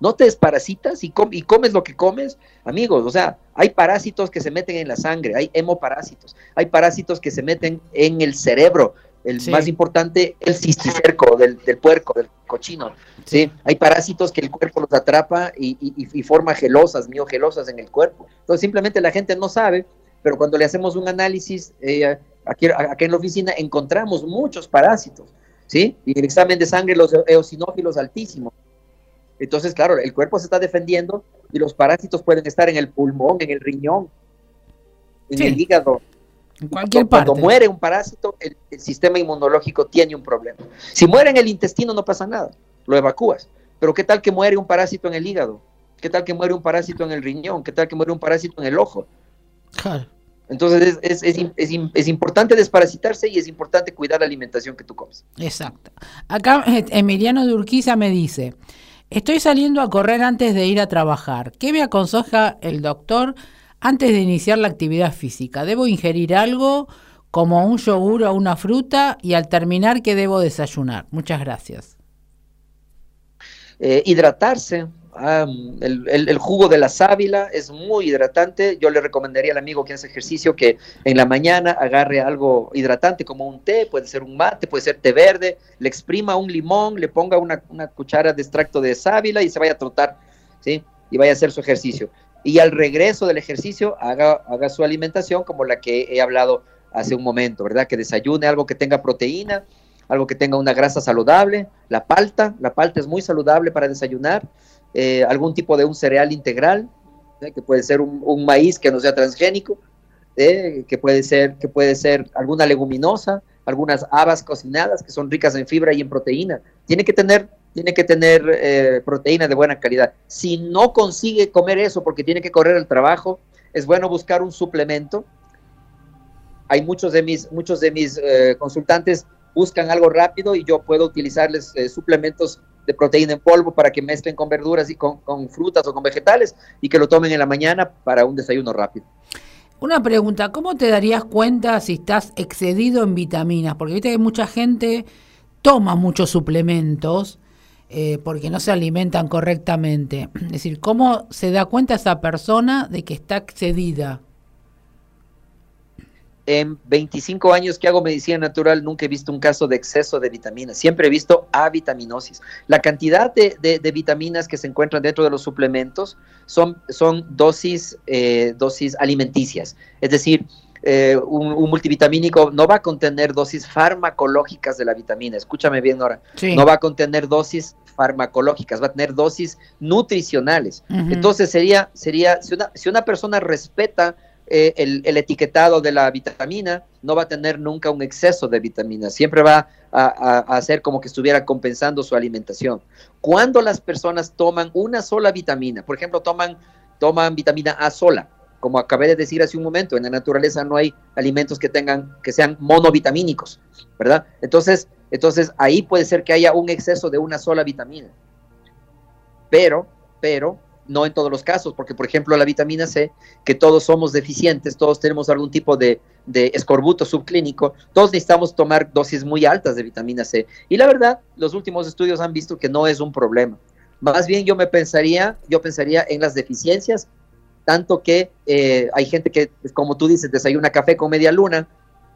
no te desparasitas y, y comes lo que comes, amigos, o sea, hay parásitos que se meten en la sangre, hay hemoparásitos, hay parásitos que se meten en el cerebro, el más importante, el cisticerco del, del, puerco, del cochino, ¿sí? Hay parásitos que el cuerpo los atrapa y, y, forma gelosas, miogelosas en el cuerpo. Entonces simplemente la gente no sabe, pero cuando le hacemos un análisis, eh, aquí, aquí en la oficina encontramos muchos parásitos, ¿sí? Y el examen de sangre los eosinófilos altísimos. Entonces, claro, el cuerpo se está defendiendo y los parásitos pueden estar en el pulmón, en el riñón, en el hígado. En cualquier parte. Cuando muere un parásito, el, sistema inmunológico tiene un problema. Si muere en el intestino no pasa nada, lo evacúas. Pero ¿qué tal que muere un parásito en el hígado? ¿Qué tal que muere un parásito en el riñón? ¿Qué tal que muere un parásito en el ojo? Claro. Entonces es, es, es, es, importante desparasitarse y es importante cuidar la alimentación que tú comes. Exacto. Acá eh, Emiliano de Urquiza me dice, Estoy saliendo a correr antes de ir a trabajar. ¿Qué me aconseja el doctor antes de iniciar la actividad física? ¿Debo ingerir algo como un yogur o una fruta? Y al terminar, ¿qué debo desayunar? Muchas gracias. Eh, hidratarse, el, jugo de la sábila es muy hidratante. Yo le recomendaría al amigo que hace ejercicio que en la mañana agarre algo hidratante como un té, puede ser un mate, puede ser té verde, le exprima un limón, le ponga una, cuchara de extracto de sábila y se vaya a trotar, ¿sí? Y vaya a hacer su ejercicio. Y al regreso del ejercicio haga, haga su alimentación como la que he hablado hace un momento, ¿verdad? Que desayune algo que tenga proteína, algo que tenga una grasa saludable, la palta, la palta es muy saludable para desayunar, eh, algún tipo de un cereal integral, ¿eh? que puede ser un, maíz que no sea transgénico, ¿eh? que, puede ser, que puede ser alguna leguminosa, algunas habas cocinadas que son ricas en fibra y en proteína. Tiene que tener, tiene que tener proteína de buena calidad. Si no consigue comer eso porque tiene que correr el trabajo, es bueno buscar un suplemento. Hay muchos de mis, muchos de mis consultantes buscan algo rápido y yo puedo utilizarles eh, suplementos de proteína en polvo para que mezclen con verduras y con, frutas o con vegetales y que lo tomen en la mañana para un desayuno rápido. Una pregunta, ¿cómo te darías cuenta si estás excedido en vitaminas? Porque viste que mucha gente toma muchos suplementos eh, porque no se alimentan correctamente. Es decir, ¿cómo se da cuenta esa persona de que está excedida? En 25 años que hago medicina natural nunca he visto un caso de exceso de vitaminas, siempre he visto avitaminosis. La cantidad de, vitaminas que se encuentran dentro de los suplementos son, son dosis, eh, dosis alimenticias, es decir, eh, un, multivitamínico no va a contener dosis farmacológicas de la vitamina, escúchame bien ahora, no va a contener dosis farmacológicas, va a tener dosis nutricionales. Entonces sería, sería si, una, si una persona respeta eh, el, etiquetado de la vitamina no va a tener nunca un exceso de vitamina, siempre va a, hacer como que estuviera compensando su alimentación. Cuando las personas toman una sola vitamina, por ejemplo, toman, toman vitamina A sola, como acabé de decir hace un momento, en la naturaleza no hay alimentos que tengan, que sean monovitamínicos, ¿verdad? Entonces, entonces ahí puede ser que haya un exceso de una sola vitamina. Pero, pero, no en todos los casos, porque por ejemplo la vitamina C, que todos somos deficientes, todos tenemos algún tipo de, escorbuto subclínico, todos necesitamos tomar dosis muy altas de vitamina C. Y la verdad, los últimos estudios han visto que no es un problema. Más bien yo me pensaría, yo pensaría en las deficiencias, tanto que eh, hay gente que, como tú dices, desayuna café con media luna,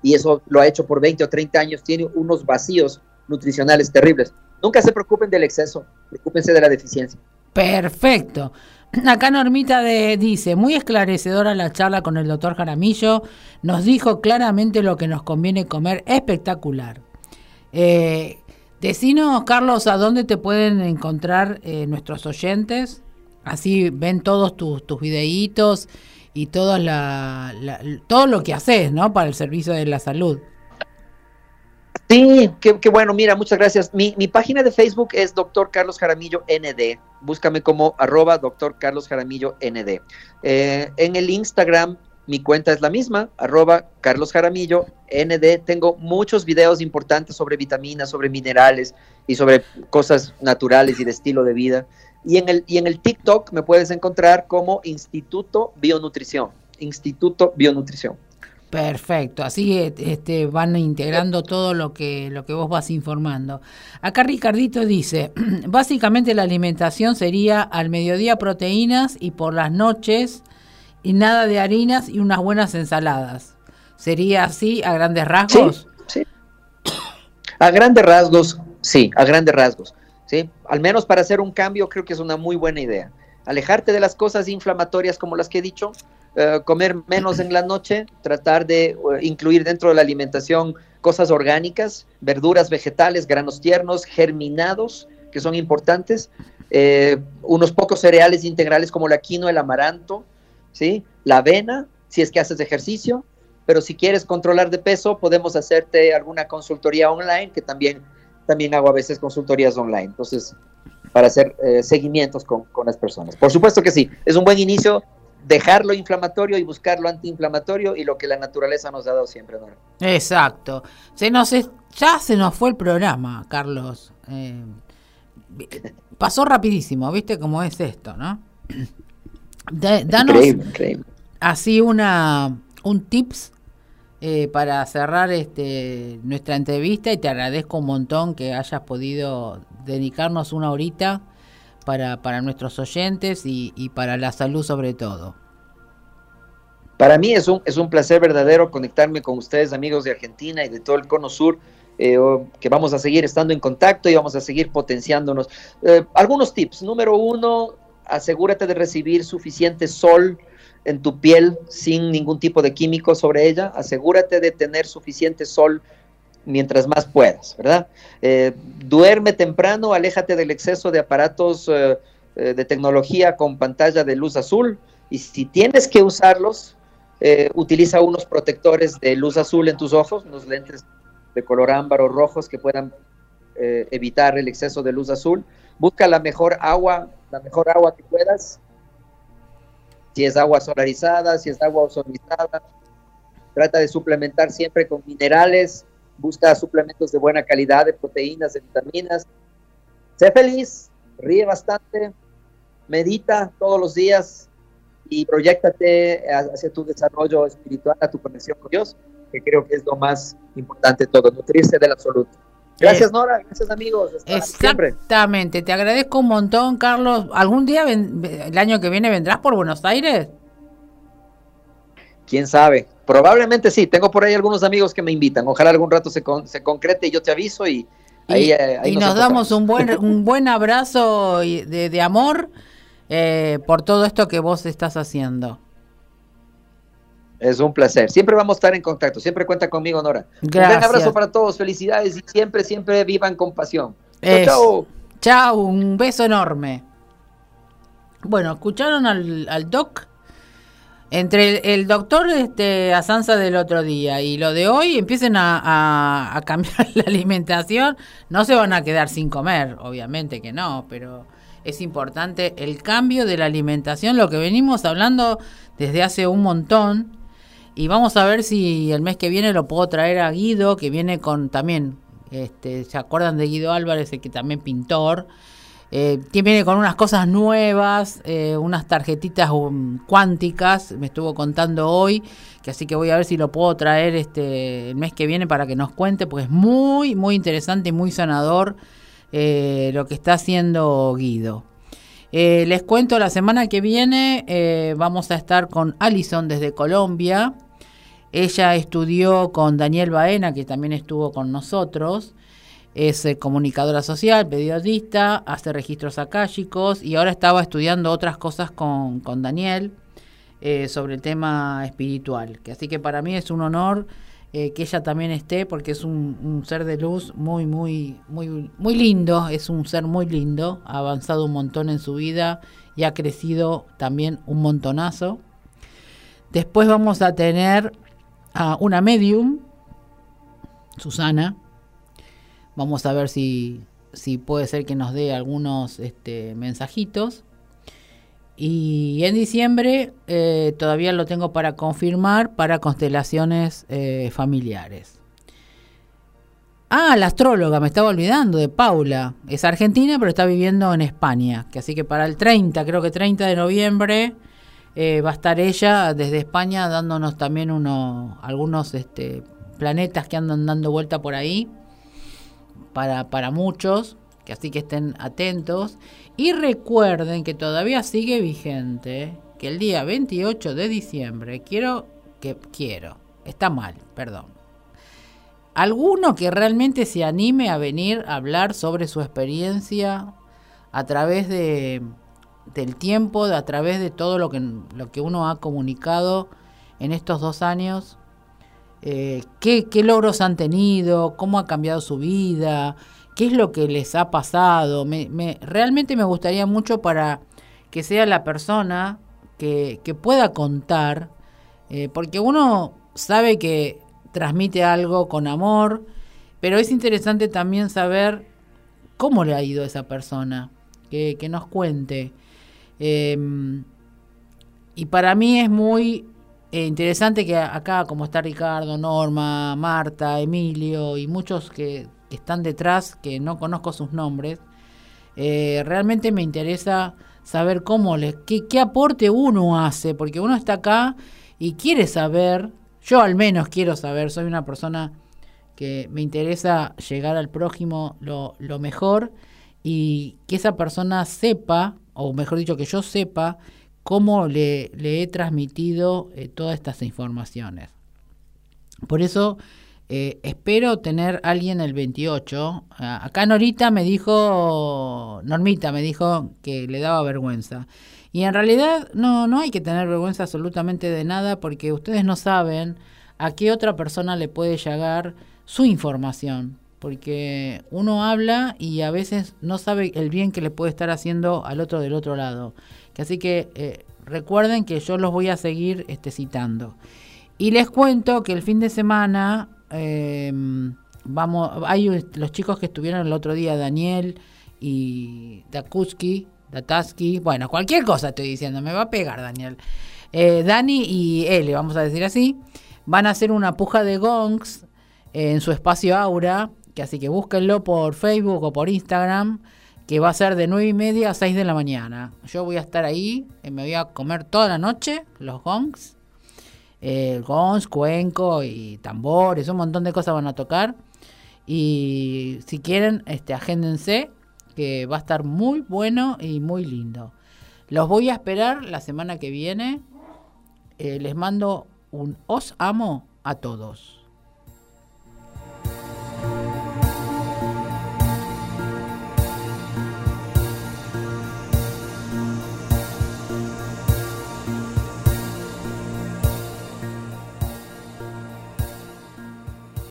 y eso lo ha hecho por 20 o 30 años, tiene unos vacíos nutricionales terribles. Nunca se preocupen del exceso, preocúpense de la deficiencia. Perfecto. Acá Normita de, dice, muy esclarecedora la charla con el doctor Jaramillo, nos dijo claramente lo que nos conviene comer, espectacular. Eh, decinos, Carlos, a dónde te pueden encontrar eh, nuestros oyentes, así ven todos tus, tus videitos y la, todo lo que haces ¿no? para el servicio de la salud. Sí, qué, bueno, mira, muchas gracias. Mi, página de Facebook es Doctor Carlos Jaramillo ND. Búscame como arroba Doctor Carlos Jaramillo ND. Eh, en el Instagram, mi cuenta es la misma, arroba Carlos Jaramillo ND. Tengo muchos videos importantes sobre vitaminas, sobre minerales y sobre cosas naturales y de estilo de vida. Y en el, y en el TikTok me puedes encontrar como Instituto Bionutrición. Instituto Bionutrición. Perfecto, así este, van integrando todo lo que, lo que vos vas informando. Acá Ricardito dice, básicamente la alimentación sería al mediodía proteínas y por las noches y nada de harinas y unas buenas ensaladas. ¿Sería así a grandes rasgos? Sí, A grandes rasgos, sí, a grandes rasgos. ¿sí? Al menos para hacer un cambio creo que es una muy buena idea. Alejarte de las cosas inflamatorias como las que he dicho, eh, comer menos en la noche, tratar de eh, incluir dentro de la alimentación cosas orgánicas, verduras, vegetales, granos tiernos, germinados, que son importantes, eh, unos pocos cereales integrales como la quinoa, el amaranto, ¿sí? la avena, si es que haces ejercicio, pero si quieres controlar de peso, podemos hacerte alguna consultoría online, que también, también hago a veces consultorías online, entonces, para hacer seguimientos con, con las personas. Por supuesto que sí, es un buen inicio, dejar lo inflamatorio y buscar lo antiinflamatorio y lo que la naturaleza nos ha dado siempre. Exacto. Se nos ya se nos fue el programa, Carlos. Eh, pasó rapidísimo, ¿viste cómo es esto, no? danos así una un tips eh, para cerrar este nuestra entrevista y te agradezco un montón que hayas podido dedicarnos una horita para, para nuestros oyentes y, y para la salud sobre todo. Para mí es un, es un placer verdadero conectarme con ustedes, amigos de Argentina y de todo el Cono Sur, eh, que vamos a seguir estando en contacto y vamos a seguir potenciándonos. Eh, algunos tips. Número uno, asegúrate de recibir suficiente sol en tu piel sin ningún tipo de químico sobre ella. Asegúrate de tener suficiente sol mientras más puedas, ¿verdad? Eh, duerme temprano, aléjate del exceso de aparatos de tecnología con pantalla de luz azul y si tienes que usarlos, eh, utiliza unos protectores de luz azul en tus ojos, unos lentes de color ámbar o rojos que puedan eh, evitar el exceso de luz azul. Busca la mejor agua, la mejor agua que puedas. Si es agua solarizada, si es agua ozonizada. Trata de suplementar siempre con minerales. Busca suplementos de buena calidad, de proteínas, de vitaminas. Sé feliz, ríe bastante, medita todos los días, y proyectate hacia tu desarrollo espiritual, a tu conexión con Dios, que creo que es lo más importante de todo, nutrirse del absoluto. Gracias, Nora. Gracias, amigos. Exactamente. Te agradezco un montón, Carlos. ¿Algún día, el año que viene, vendrás por Buenos Aires? Quién sabe. Probablemente sí. Tengo por ahí algunos amigos que me invitan. Ojalá algún rato se, se concrete y yo te aviso y, ahí, eh, y nos, damos un buen, un buen abrazo de, de amor eh, por todo esto que vos estás haciendo. Es un placer. Siempre vamos a estar en contacto. Siempre cuenta conmigo, Nora. Un gran abrazo para todos. Felicidades y siempre, siempre vivan con pasión. Chao. Chao. Un beso enorme. Bueno, escucharon al, doc. Entre el, doctor este, Asanza del otro día y lo de hoy, empiecen a, a cambiar la alimentación. No se van a quedar sin comer, obviamente que no, pero es importante el cambio de la alimentación, lo que venimos hablando desde hace un montón. Y vamos a ver si el mes que viene lo puedo traer a Guido, que viene con también, este, ¿se acuerdan de Guido Álvarez, el que también pintor? Eh, viene con unas cosas nuevas, eh, unas tarjetitas um, cuánticas, me estuvo contando hoy, así que voy a ver si lo puedo traer este el mes que viene para que nos cuente, pues es muy, muy interesante y muy sanador eh, lo que está haciendo Guido. Eh, les cuento, la semana que viene vamos a estar con Alison desde Colombia. Ella estudió con Daniel Baena, que también estuvo con nosotros. Es comunicadora social, periodista, hace registros akáshicos y ahora estaba estudiando otras cosas con, con Daniel sobre el tema espiritual. Que así que para mí es un honor eh, que ella también esté, porque es un, ser de luz muy, muy, muy, muy lindo, es un ser muy lindo, ha avanzado un montón en su vida y ha crecido también un montonazo. Después vamos a tener a una medium, Susana. Vamos a ver si, si puede ser que nos dé algunos este, mensajitos. Y en diciembre eh, todavía lo tengo para confirmar para constelaciones eh, familiares. Ah, la astróloga, me estaba olvidando de Paula. Es argentina, pero está viviendo en España. Así que para el 30, creo que 30 de noviembre, eh, va a estar ella desde España dándonos también uno, algunos este, planetas que andan dando vuelta por ahí. Para, para muchos, que así que estén atentos. Y recuerden que todavía sigue vigente que el día 28 de diciembre quiero que quiero, está mal, perdón. Alguno que realmente se anime a venir a hablar sobre su experiencia a través de del tiempo, a través de todo lo que, lo que uno ha comunicado en estos dos años, eh, qué, logros han tenido, cómo ha cambiado su vida, qué es lo que les ha pasado. Me, realmente me gustaría mucho para que sea la persona que, pueda contar, eh, porque uno sabe que transmite algo con amor, pero es interesante también saber cómo le ha ido a esa persona, que, nos cuente. Em, y para mí es muy eh, interesante que acá, como está Ricardo, Norma, Marta, Emilio y muchos que están detrás, que no conozco sus nombres, eh, realmente me interesa saber cómo les, qué, qué aporte uno hace, porque uno está acá y quiere saber, yo al menos quiero saber, soy una persona que me interesa llegar al prójimo lo, lo mejor y que esa persona sepa, o mejor dicho, que yo sepa cómo le, he transmitido eh, todas estas informaciones. Por eso eh, espero tener alguien el 28. Ah, acá Norita me dijo, Normita me dijo que le daba vergüenza. Y en realidad no, no hay que tener vergüenza absolutamente de nada porque ustedes no saben a qué otra persona le puede llegar su información. Porque uno habla y a veces no sabe el bien que le puede estar haciendo al otro del otro lado. Así que eh, recuerden que yo los voy a seguir este, citando. Y les cuento que el fin de semana eh, vamos, hay los chicos que estuvieron el otro día, Daniel y Dakuski, Dataski, bueno, cualquier cosa estoy diciendo, me va a pegar Daniel. Eh, Dani y L, vamos a decir así, van a hacer una puja de gongs en su espacio Aura, que así que búsquenlo por Facebook o por Instagram, que va a ser de 9 y media a 6 de la mañana. Yo voy a estar ahí, eh, me voy a comer toda la noche los gongs eh, gons, cuenco y tambores, un montón de cosas van a tocar. Y si quieren, este, agéndense, que va a estar muy bueno y muy lindo. Los voy a esperar la semana que viene. Eh, les mando un os amo a todos.